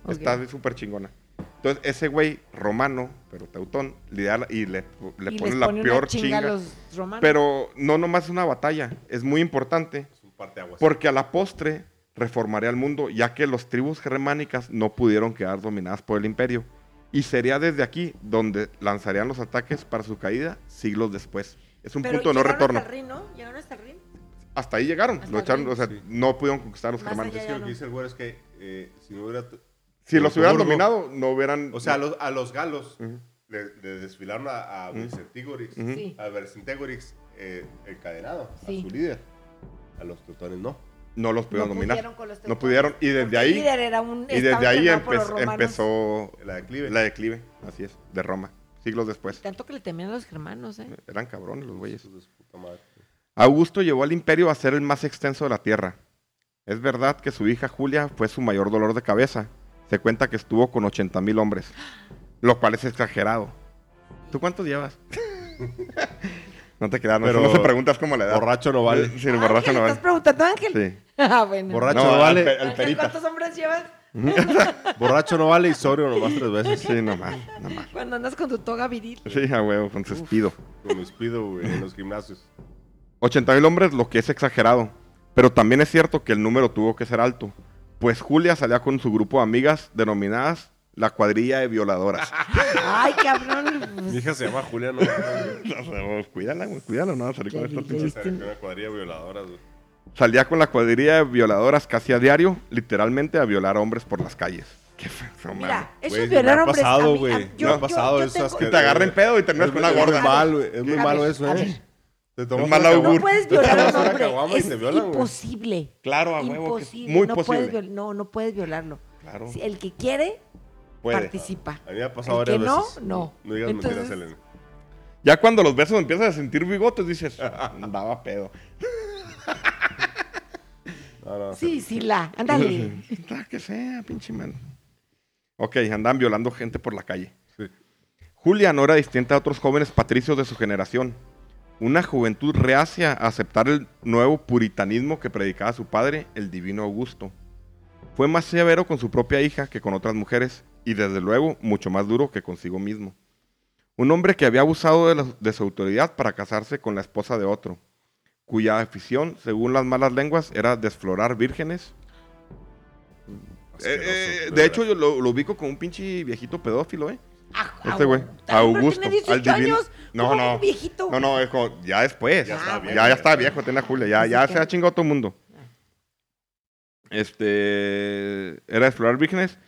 Ok. Está súper chingona. Entonces, ese güey romano, pero teutón, le da y le, le y pone les la pone peor una chinga, chinga. a los romanos. Pero no nomás es una batalla, es muy importante Es un parte aguas. porque a la postre reformaría el mundo, ya que las tribus germánicas no pudieron quedar dominadas por el imperio. Y sería desde aquí donde lanzarían los ataques para su caída siglos después. Es un Pero punto de no llegaron retorno. Hasta el Rin, ¿no? Llegaron hasta el Rin. Hasta ahí llegaron, Hasta lo echaron, o sea, Sí. no pudieron conquistar a los Más germanos. Es que lo que dice el güero es que eh, si no hubiera... Si los hubieran dominado, no hubieran... O sea, a los, a los galos le, le desfilaron a, a. Sí. a Vercingetorix eh, encadenado, Sí. a su líder. A los teutones no. no los pudieron no dominar. pudieron con los No pudieron, y desde porque ahí- líder era un- Y desde ahí empe- empezó La declive. la declive, así es, de Roma, siglos después. Tanto que le temían a los germanos, ¿eh? Eran cabrones los güeyes. Augusto llevó al imperio a ser el más extenso de la tierra. Es verdad que su hija Julia fue su mayor dolor de cabeza. Se cuenta que estuvo con 80 mil hombres, lo cual es exagerado. ¿Tú cuántos llevas? no te quedas, no, Pero no se preguntas cómo le da. Borracho no vale. Sí, borracho no ¿Estás vale. preguntando, Ángel? Sí. Ah, bueno. Borracho No, no, al vale. al Ángel. ¿cuántos hombres llevas Borracho no vale y sobrio nomás tres veces. Sí, nomás, nomás. cuando andas con tu toga viril? Sí, a huevo, con su espido. Con güey, en los gimnasios. 80 mil hombres, lo que es exagerado. Pero también es cierto que el número tuvo que ser alto. Pues Julia salía con su grupo de amigas denominadas la cuadrilla de violadoras. Ay, cabrón. Mi hija se llama Julia, no. No cuídala, güey, cuídala, no va a salir con esta pinche- ya vi. Una cuadrilla violadora, güey. Salía con la cuadrilla de violadoras casi a diario, literalmente a violar a hombres por las calles. Qué feo, Mira, eso es violar ha hombres. pasado, a mí- a- güey. yo- ha pasado tengo- Y te agarren pedo y terminas con una Es muy gorda. mal, güey. Es muy malo eso, ¿eh? Te tomas mal augur. No puedes violar a un una hombre. caguama y Es violan, güey. imposible. Claro, a huevo. Imposible. Muy no posible. Puedes viol- no, no puedes violarlo. Claro. Si el que quiere, Puede. participa. A mí me ha pasado El que no, veces. no. No digas Entonces- mentiras, Elena. Ya cuando los besos empiezas a sentir bigotes, dices, andaba pedo. No, no, Sí, sí, la. Ándale. Que sea, pinche man. Ok, andaban violando gente por la calle. Sí. Julia no era distinta a otros jóvenes patricios de su generación. Una juventud reacia a aceptar el nuevo puritanismo que predicaba su padre, el divino Augusto. Fue más severo con su propia hija que con otras mujeres y desde luego mucho más duro que consigo mismo. Un hombre que había abusado de, la- de su autoridad para casarse con la esposa de otro, cuya afición, según las malas lenguas, era desflorar vírgenes eh, eh, de hecho, yo lo, lo ubico como un pinche viejito pedófilo, ¿eh? Ah, Este güey, Augusto, Tiene 18 al divino- años. No, ¿cómo no. un viejito. No, no, es como, ya después. Ya Ya, está bien. ya, está viejo, tiene a Julia. Ya, ya que- se ha chingado todo el mundo. Este. Era de explorar vírgenes.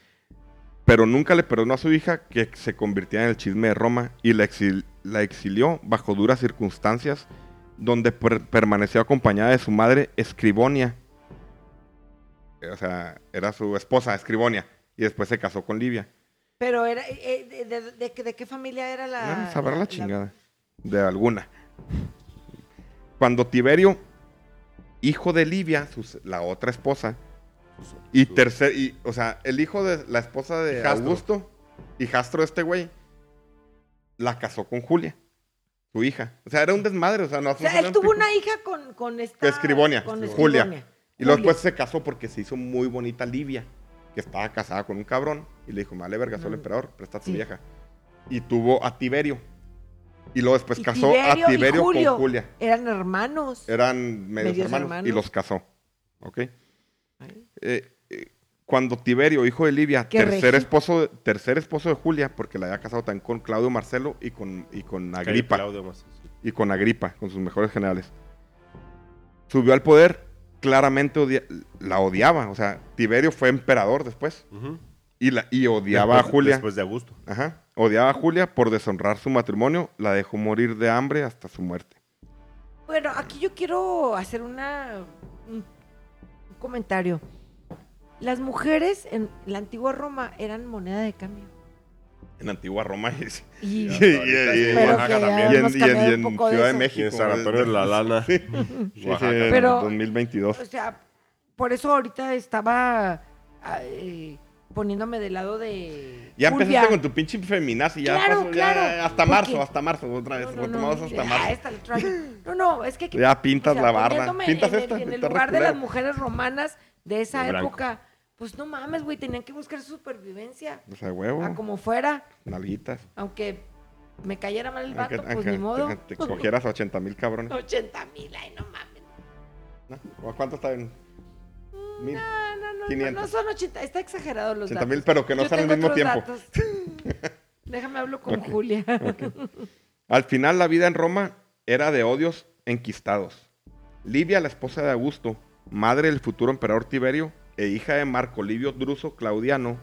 Pero nunca le perdonó a su hija que se convirtiera en el chisme de Roma y la, exil- la exilió bajo duras circunstancias, donde per- permaneció acompañada de su madre Escribonia. O sea, era su esposa, Escribonia. Y después se casó con Livia. Pero era, eh, de, de- de- de- de qué familia era la. Ah, sabrá la chingada. De alguna. Cuando Tiberio, hijo de Livia, sus- la otra esposa, y tercer, y, o sea, el hijo de la esposa de Hijastro. Augusto, hijastro de este güey, la casó con Julia, su hija. O sea, era un desmadre, o sea, no O sea, él tuvo una hija con, con esta. Con Escribonia, con Julia. Escribonia. Y luego después se casó porque se hizo muy bonita Livia, que estaba casada con un cabrón. Y le dijo, vale, verga, soy el emperador, presta a tu Sí. vieja. Y tuvo a Tiberio. Y luego después Y casó Tiberio a Tiberio Julio. con Julia. Eran hermanos. Eran medios, Medios hermanos, hermanos. y los casó. ¿Ok? Eh, eh, cuando Tiberio, hijo de Livia, tercer esposo, de- tercer esposo de Julia, porque la había casado también con Claudio Marcelo y con, y con Agripa. Claudio y con Agripa, con sus mejores generales. Subió al poder, claramente odia- la odiaba. O sea, Tiberio fue emperador después Ujú. Y, la, y odiaba Después- a Julia. Después de Augusto. Ajá. Odiaba a Julia por deshonrar su matrimonio, la dejó morir de hambre hasta su muerte. Bueno, aquí yo quiero hacer una, un, comentario. Las mujeres en la antigua Roma eran moneda de cambio. En antigua Roma y, Y, y- y- ahorita y- en Pero Oaxaca también. y de Ciudad de. México. Y en San Antonio de la Lana. Sí, Oaxaca. en Pero- 2022. o sea, por eso ahorita estaba ah, eh, poniéndome del lado de. Ya Fulvia. empezaste con tu pinche feminazi, ya Claro, pasó, ya claro, hasta marzo, hasta marzo, otra vez, No, no, retomamos no, hasta ya, marzo. esta la. No, no, es que. aquí- Ya pintas la barda. poniéndome ¿Pintas en el- esta? En el lugar de las mujeres romanas de esa De época, pues no mames, güey, tenían que buscar su supervivencia. O sea, huevo, A como fuera, nalguitas. aunque me cayera mal el Aunque, vato, pues aunque ni modo. te, te cogieras 80 mil cabrones. 80 mil, ay, no mames. ¿O ¿Cuánto está en? Mil. No, no, no, no, 500. no son 80, está exagerado los 80 datos. mil, pero que no Yo sean al mismo tiempo. Déjame hablo con Julia. Al final, la vida en Roma era de odios enquistados. Livia, la esposa de Augusto, madre del futuro emperador Tiberio e hija de Marco Livio Druso Claudiano,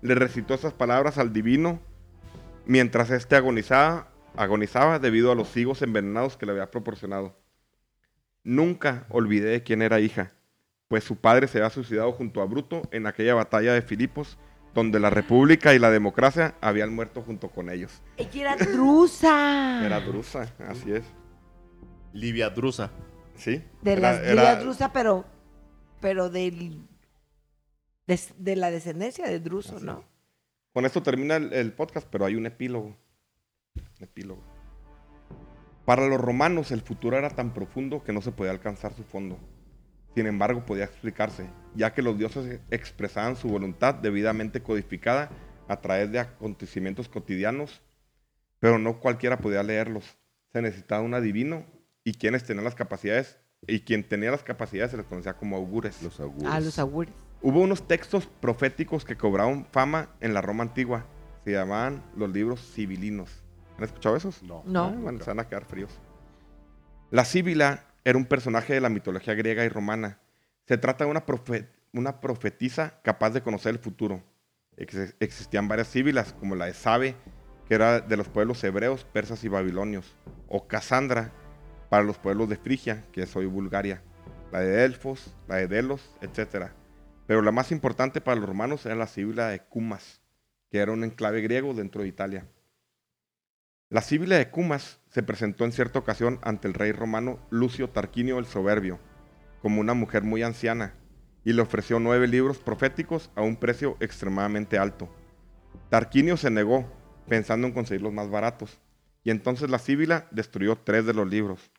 le recitó esas palabras al divino mientras éste agonizaba, agonizaba debido a los higos envenenados que le había proporcionado. Nunca olvidé de quién era hija, pues su padre se había suicidado junto a Bruto en aquella batalla de Filipos, donde la república y la democracia habían muerto junto con ellos. Ella era drusa. Era Drusa, así es. Livia Drusa. Sí. de Era- las era- Lilia drusa, pero, pero del, de, de la descendencia de Druso, Así ¿no? es. Con esto termina el, el podcast, pero hay un epílogo. Un epílogo. Para los romanos el futuro era tan profundo que no se podía alcanzar su fondo. Sin embargo, podía explicarse, ya que los dioses expresaban su voluntad debidamente codificada a través de acontecimientos cotidianos, pero no cualquiera podía leerlos. Se necesitaba un adivino y quienes tenían las capacidades, y quien tenía las capacidades se les conocía como augures. Los augures. A los augures. Hubo unos textos proféticos que cobraron fama en la Roma antigua. Se llamaban los libros sibilinos. ¿Han escuchado esos? No. No. Ah, bueno, se van a quedar fríos. La síbila era un personaje de la mitología griega y romana. Se trata de una, profe- una profetisa capaz de conocer el futuro. Ex- existían varias síbilas, como la de Sabe, que era de los pueblos hebreos, persas y babilonios, o Cassandra, para los pueblos de Frigia, que es hoy Bulgaria, la de Delfos, la de Delos, etc. Pero la más importante para los romanos era la síbila de Cumas, que era un enclave griego dentro de Italia. La síbila de Cumas se presentó en cierta ocasión ante el rey romano Lucio Tarquinio el Soberbio, como una mujer muy anciana, y le ofreció nueve libros proféticos a un precio extremadamente alto. Tarquinio se negó, pensando en conseguir los más baratos, y entonces la síbila destruyó tres de los libros.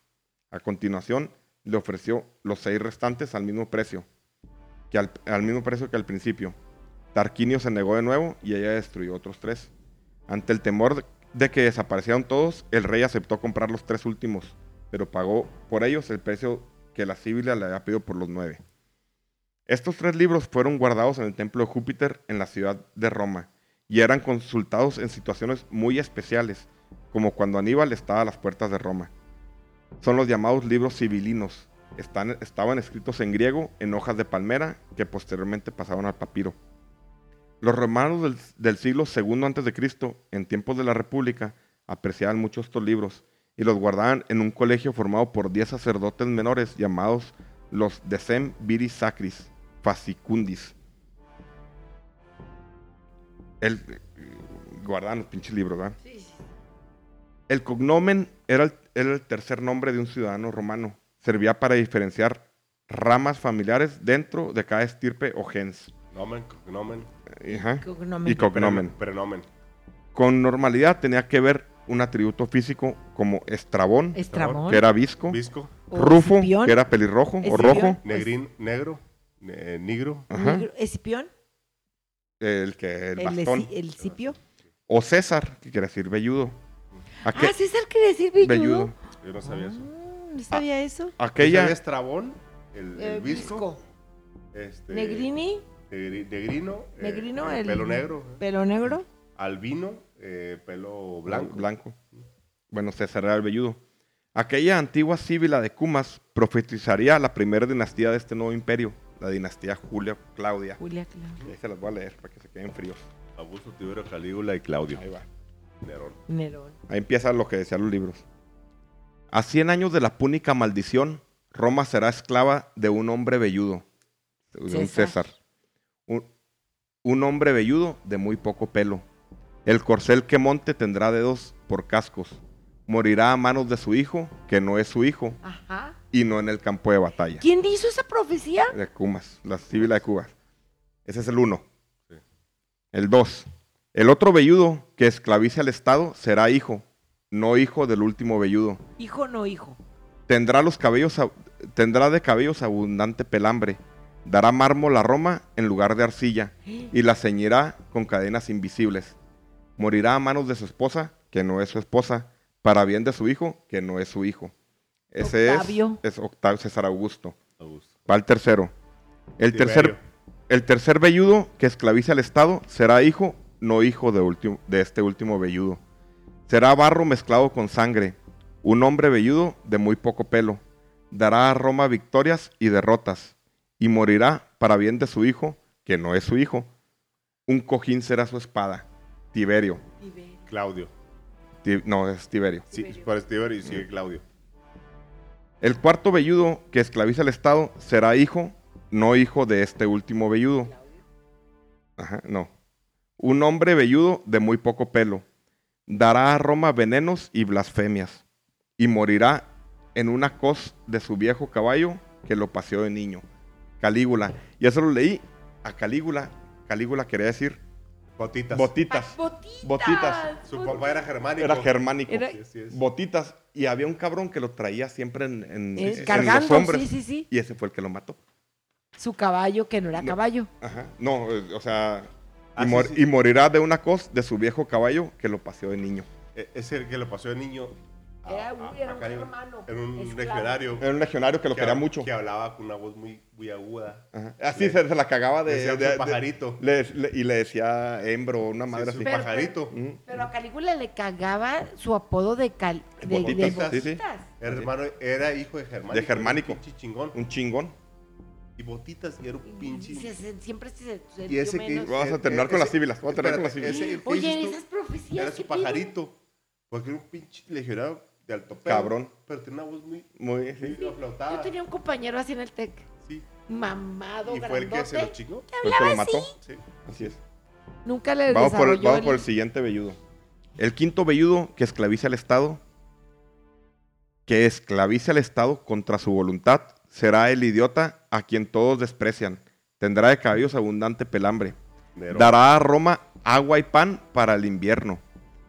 A continuación, le ofreció los seis restantes al mismo precio, que al, al mismo precio que al principio. Tarquinio se negó de nuevo y ella destruyó otros tres. Ante el temor de- que desaparecieran todos, el rey aceptó comprar los tres últimos, pero pagó por ellos el precio que la síbila le había pedido por los nueve. Estos tres libros fueron guardados en el templo de Júpiter en la ciudad de Roma y eran consultados en situaciones muy especiales, como cuando Aníbal estaba a las puertas de Roma. Son los llamados libros sibilinos. Están- estaban escritos en griego en hojas de palmera que posteriormente pasaron al papiro. Los romanos del, del siglo II a.C., en tiempos de la República, apreciaban mucho estos libros y los guardaban en un colegio formado por 10 sacerdotes menores llamados los Decem Viris Sacris Fascicundis. El, guardaban los pinches libros, ¿verdad? Sí, sí. El cognomen era el, era el tercer nombre de un ciudadano romano. Servía para diferenciar ramas familiares dentro de cada estirpe o gens. Nomen, cognomen, Ajá. Cognomen. Y cognomen. prenomen. Con normalidad tenía que ver un atributo físico como Estrabón, Estrabón. que era visco, Rufo, Escipión. que era pelirrojo o rojo, negrín, negro, ne- negro, Ajá. Negro- Escipión. el que el El, bastón, esi- el cipio. o César, que quiere decir velludo. Aque- Ah, César quiere decir velludo. velludo. yo no sabía eso. Ah, ¿No sabía eso? Aquella ¿Sabía Estrabón, el, el Eh, visco, este, Negrini, negri- negrino, eh, Negrino, eh, el- pelo negro, pelo negro. albino, eh, pelo blanco. blanco. Bueno, César era el velludo. Aquella antigua síbila de Cumas profetizaría la primera dinastía de este nuevo imperio, la dinastía Julio Claudia. Julia. Y ahí se las voy a leer para que se queden fríos. Augusto, Tiberio, Calígula y Claudio. Ahí va. Nerón. Nerón. Ahí empieza lo que decían los libros. A 100 años de la púnica maldición, Roma será esclava de un hombre velludo, de un César. Un, hombre velludo de muy poco pelo. El corcel que monte tendrá dedos por cascos. Morirá a manos de su hijo, que no es su hijo, Ajá. y no en el campo de batalla. ¿Quién hizo esa profecía? De Cumas, la cívila de Cuba. Ese es el uno. Sí. El dos. El otro velludo que esclavice al Estado será hijo, no hijo del último velludo. Hijo no hijo. Tendrá los cabellos, ab- tendrá de cabellos abundante pelambre. Dará mármol a Roma en lugar de arcilla y la ceñirá con cadenas invisibles. Morirá a manos de su esposa, que no es su esposa, para bien de su hijo, que no es su hijo. Ese Octavio. es, es Octavio César Augusto. Augusto. Va el tercero. El Tiberio. tercer, el tercer velludo que esclavice al Estado será hijo, no hijo de, de este último velludo. Será barro mezclado con sangre, un hombre velludo de muy poco pelo. Dará a Roma victorias y derrotas, y morirá para bien de su hijo, que no es su hijo. Un cojín será su espada. Tiberio. Claudio. Ti- no, es Tiberio. Sí, por Tiberio y sigue Claudio. El cuarto velludo que esclavice al Estado será hijo, no hijo de este último velludo. Ajá, no. Un hombre velludo de muy poco pelo. Dará a Roma venenos y blasfemias. Y morirá en una cos de su viejo caballo que lo paseó de niño. Calígula. Y eso lo leí a Calígula. Calígula quería decir Botitas. botitas. Botitas. Botitas. Su papá era germánico. Era germánico. Era-. Botitas. Y había un cabrón que lo traía siempre en, en- Eh, en cargando, los hombres. sí, sí, sí. Y ese fue el que lo mató. Su caballo, que no era No. caballo. Ajá. No, eh, o sea. Ah, y, sí, mor- sí. y morirá de una cos de su viejo caballo que lo paseó de niño. E- Es el que lo pasó de niño. A- Era un- a- era a un Calígula. hermano, Era un esclavo. legionario. Era un legionario que lo quería mucho. Que hablaba con una voz muy, muy aguda. Ajá. Así se, se la cagaba de. Decía de- de- pajarito. le- le- y le decía hembro, una madre Sí, su así. Pero- pajarito. Mm. Pero a Calígula le cagaba su apodo de, cal, de, de Botitas, sí. Era hermano, era hijo de germánico. De germánico. un pinche chingón. Un chingón. Y botitas, y era un pinche. Y se- se- siempre se, se Y ese que- menos. Vamos a terminar con las síbilas. Vamos a terminar con las síbilas. ese- ¿qué Oye, esas profecías. Era su pajarito. Porque era un pinche legionario de alto pelo. Cabrón. Pero tenía una voz muy. Muy. muy sí. aflautada. Yo tenía un compañero así en el TEC. Sí. Mamado, Y fue el que se lo grandote. chingó. Fue el que lo mató. Sí. Así es. Nunca le Vamos por, el, vamos el- por el siguiente velludo. El quinto velludo que esclavice al Estado, que esclavice al Estado contra su voluntad, será el idiota a quien todos desprecian. Tendrá de cabellos abundante pelambre. Dará a Roma agua y pan para el invierno.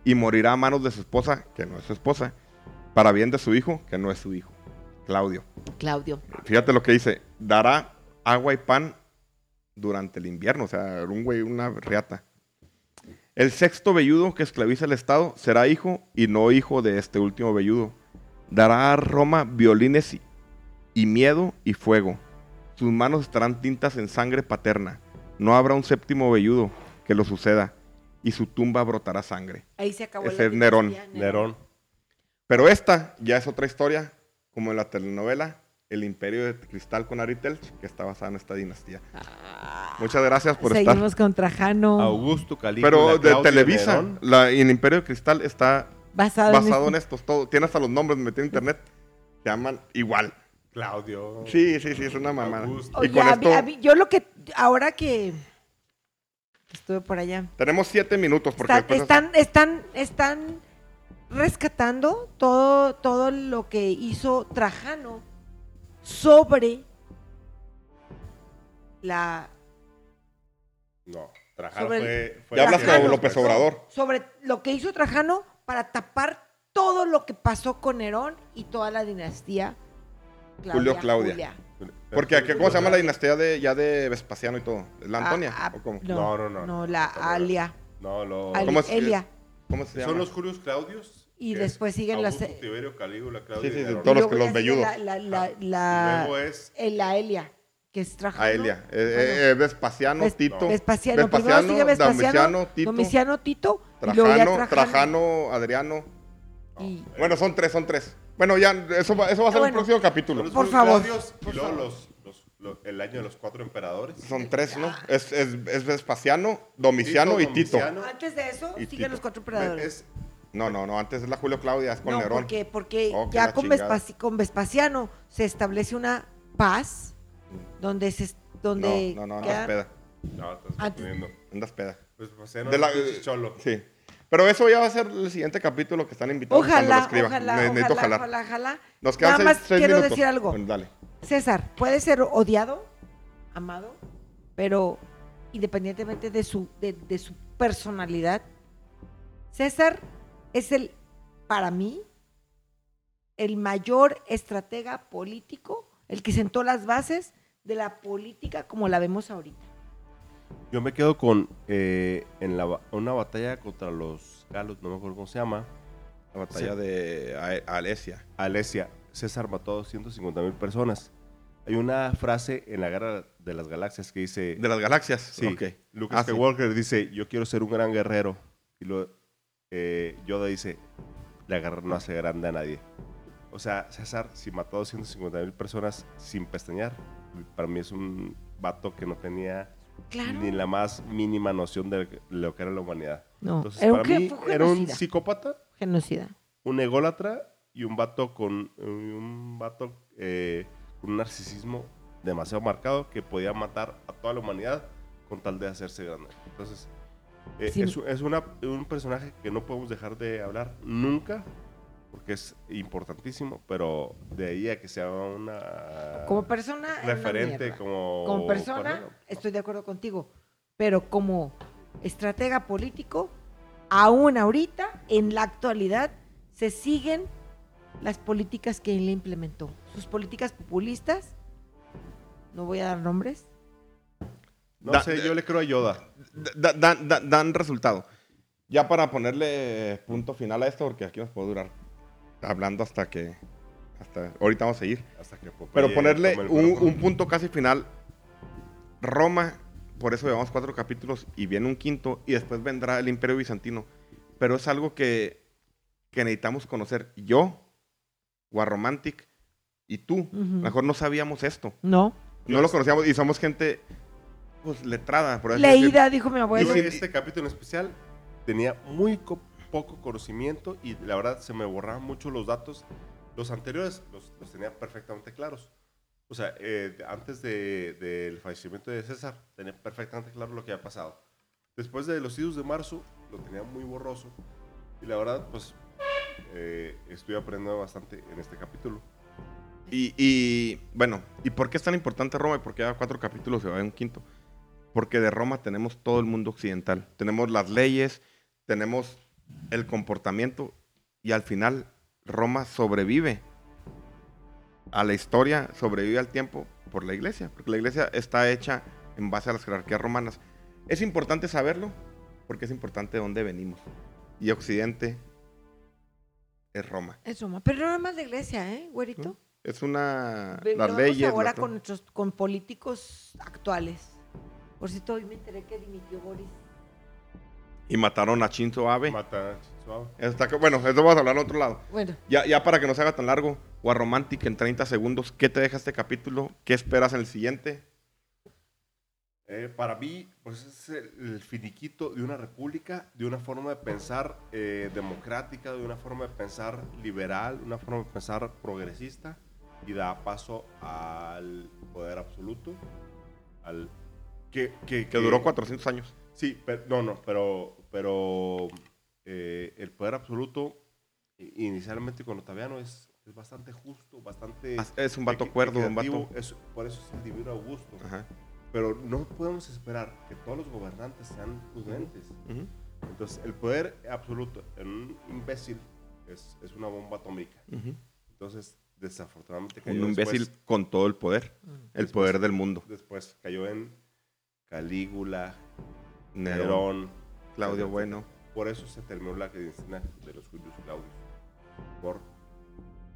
Y morirá a manos de su esposa, que no es su esposa, para bien de su hijo, que no es su hijo. Claudio. Claudio. Fíjate lo que dice. Dará agua y pan durante el invierno. O sea, un güey, una riata. El sexto velludo que esclaviza el Estado será hijo y no hijo de este último velludo. Dará a Roma violines y, y miedo y fuego. Sus manos estarán tintas en sangre paterna. No habrá un séptimo velludo que lo suceda. Y su tumba brotará sangre. Ahí se acabó Ese la es Nerón. Nerón. Pero esta ya es otra historia, como en la telenovela El Imperio de Cristal con Ari Telch, que está basada en esta dinastía. Ah, Muchas gracias por Seguimos con Trajano. Augusto Calígula. estar. Pero de Claudio Televisa, la, y el Imperio de Cristal está basado, basado en, en estos. Todo, tiene hasta los nombres metidos en internet. Se llaman igual. Claudio. Sí, sí, sí, es una mamada. Augusto. Y Oye, con a mí- esto a mí- yo lo que ahora que estuve por allá tenemos siete minutos porque Está- están, están, están rescatando todo, todo lo que hizo Trajano sobre la No, Trajano Sobre fue, fue ya hablas Trajano. con López Obrador. sobre lo que hizo Trajano para tapar todo lo que pasó con Nerón y toda la dinastía Julio Claudia. Porque aquí, ¿cómo se llama la dinastía de, ya de Vespasiano y todo? ¿La Antonia? Ah, ah, ¿O cómo? No, no, no. No, la No. Alia. No, lo... ¿Cómo es Elia. ¿Cómo se llama? Son los Julius Claudius. Y que después es siguen las- Tiberio, Calígula, Claudio. Sí, sí, sí, todos los los velludos. La, la, la, la- luego es... el- la Elia, que es Trajano. A Elia. Eh, Bueno. eh, eh, Vespasiano, Ves- Tito. Vespasiano, primero sigue Vespasiano, Domiciano, Tito. Domiciano, Tito, Trajano, Trajano. Trajano, Adriano. Y- Bueno, son tres, son tres. Bueno, ya, eso va, eso va a ser Bueno. el próximo capítulo. Por favor, Claudius, por y luego favor. los, los- lo- el año de los cuatro emperadores. Son tres, ¿no? Es, es, es Vespasiano, Domiciano y Tito. Antes de eso, siguen Tito. los cuatro emperadores. Es, No, no, no, antes es la Julio Claudia, es con no, Nerón. porque, porque Oh, ya con. Vespaci- con Vespasiano se establece una paz donde se donde No, no, no, andas peda. no, estás Antes- confundiendo. Andas peda. Era De la- cholo. Sí. Pero eso ya va a ser el siguiente capítulo que están invitados cuando lo Ojalá, escriba. ojalá, Ne- necesito ojalá, jalar. ojalá, ojalá. Nos quedan Nada seis- más seis quiero minutos. decir algo. Bueno, dale. César puede ser odiado, amado, pero independientemente de su, de, de su personalidad, César es el, para mí, el mayor estratega político, el que sentó las bases de la política como la vemos ahorita. Yo me quedo con eh, en la, una batalla contra los galos, no me acuerdo cómo se llama, La batalla Sí. de Alesia. Alesia. César mató a 250 mil personas. Hay una frase en la guerra de las galaxias que dice... De las galaxias. Sí. Luke Ah, sí. Skywalker dice, yo quiero ser un gran guerrero. Y lo, eh, Yoda dice, la guerra no hace grande a nadie. O sea, César, si mató a 250 mil personas sin pestañear, para mí es un vato que no tenía Claro. ni la más mínima noción de lo que era la humanidad. No, Entonces, era un para mí, era psicópata, Genocida. un ególatra y un vato con un vato eh, con un narcisismo demasiado marcado que podía matar a toda la humanidad con tal de hacerse grande. Entonces, eh, Sí. es, es una- un personaje que no podemos dejar de hablar nunca porque es importantísimo, pero de ahí a que sea una Como persona, una referente, como, Como persona, estoy de acuerdo contigo. Pero como estratega político, aún ahorita, en la actualidad, se siguen las políticas que él implementó. Sus políticas populistas, no voy a dar nombres, No Da- sé, yo le creo a Yoda. Da- da- da- dan resultado. Ya para ponerle punto final a esto, porque aquí nos puede durar hablando hasta que. Hasta, ahorita vamos a seguir. Hasta que Pero ponerle un, un punto casi final. Roma, por eso llevamos cuatro capítulos y viene un quinto y después vendrá el Imperio Bizantino. Pero es algo que, que necesitamos conocer. Yo, Warromantic y tú, Ujú. mejor no sabíamos esto. no. No lo conocíamos y somos gente pues letrada. Por así decir. Leída, dijo mi Yo abuelo. en este capítulo en especial tenía muy co- poco conocimiento y la verdad se me borraban mucho los datos. Los anteriores los, los tenía perfectamente claros. O sea, eh, antes de- del fallecimiento de César tenía perfectamente claro lo que había pasado. Después de los idos de marzo lo tenía muy borroso. Y la verdad, pues eh, estoy aprendiendo bastante en este capítulo. Y, y, bueno, ¿y por qué es tan importante Roma? Y por qué a cuatro capítulos se va a un quinto. Porque de Roma tenemos todo el mundo occidental. Tenemos las leyes, tenemos el comportamiento y al final Roma sobrevive a la historia, sobrevive al tiempo por la iglesia. Porque la iglesia está hecha en base a las jerarquías romanas. Es importante saberlo porque es importante de dónde venimos. Y Occidente es Roma. Es Roma. Pero no nada más la iglesia, ¿eh, güerito? Es una... Las leyes... ahora la- con, nuestros, con políticos actuales. Por cierto, hoy me enteré que dimitió Boris. Y mataron a Shinzo Abe. Mata suave. Está que- bueno, eso vamos a hablar en otro lado. Bueno, Ya, ya para que no se haga tan largo, Warromantic en 30 segundos, ¿qué te deja este capítulo? ¿Qué esperas en el siguiente? Eh, para mí, pues es el, finiquito de una república, de una forma de pensar eh, democrática, de una forma de pensar liberal, una forma de pensar progresista y da paso al poder absoluto, al que, que, Que duró 400 años. Sí, pero, no, no, pero, pero eh, el poder absoluto inicialmente con Otaviano es, es bastante justo, bastante Es un vato cuerdo, un vato. es- por eso es el divino Augusto. Ajá. Pero no podemos esperar que todos los gobernantes sean prudentes. Ujú. Entonces, el poder absoluto en un imbécil es, es una bomba atómica. Ujú. Entonces, desafortunadamente Un cayó imbécil después, con todo el poder. El Después- poder del mundo. después cayó en Calígula, Nerón, Nerón, Claudio Bueno. Por eso se terminó la dinastía de los Julius Claudius. Por,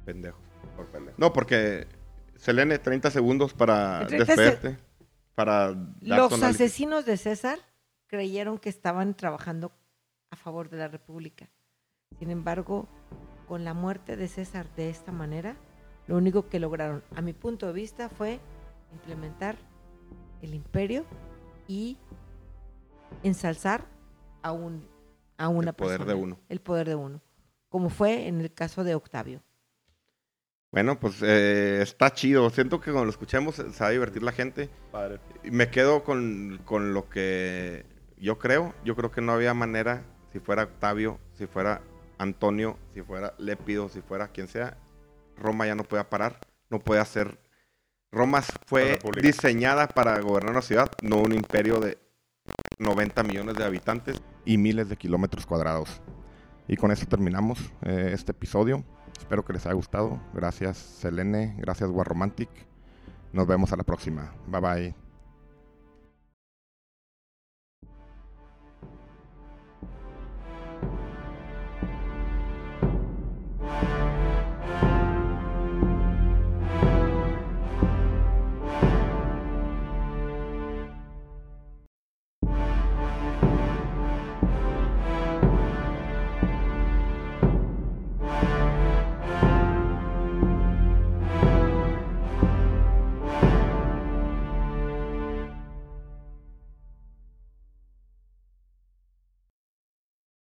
Pendejos. por pendejo. No, porque Selene, 30 segundos para En 30 se- despederte. Para los asesinos de César creyeron que estaban trabajando a favor de la República. Sin embargo, con la muerte de César de esta manera, lo único que lograron, a mi punto de vista, fue implementar el imperio y ensalzar a, un, a una El poder de persona, uno. El poder de uno, como fue en el caso de Octavio. Bueno, pues eh, está chido. Siento que cuando lo escuchemos se va a divertir la gente. Padre. Y me quedo con, con lo que yo creo. Yo creo que no había manera, si fuera Octavio, si fuera Antonio, si fuera Lépido, si fuera quien sea, Roma ya no puede parar, no puede hacer... Roma fue diseñada para gobernar una ciudad, no un imperio de 90 millones de habitantes y miles de kilómetros cuadrados. Y con eso terminamos eh, este episodio. Espero que les haya gustado. Gracias Selene, gracias War Romantic. Nos vemos a la próxima. Bye bye.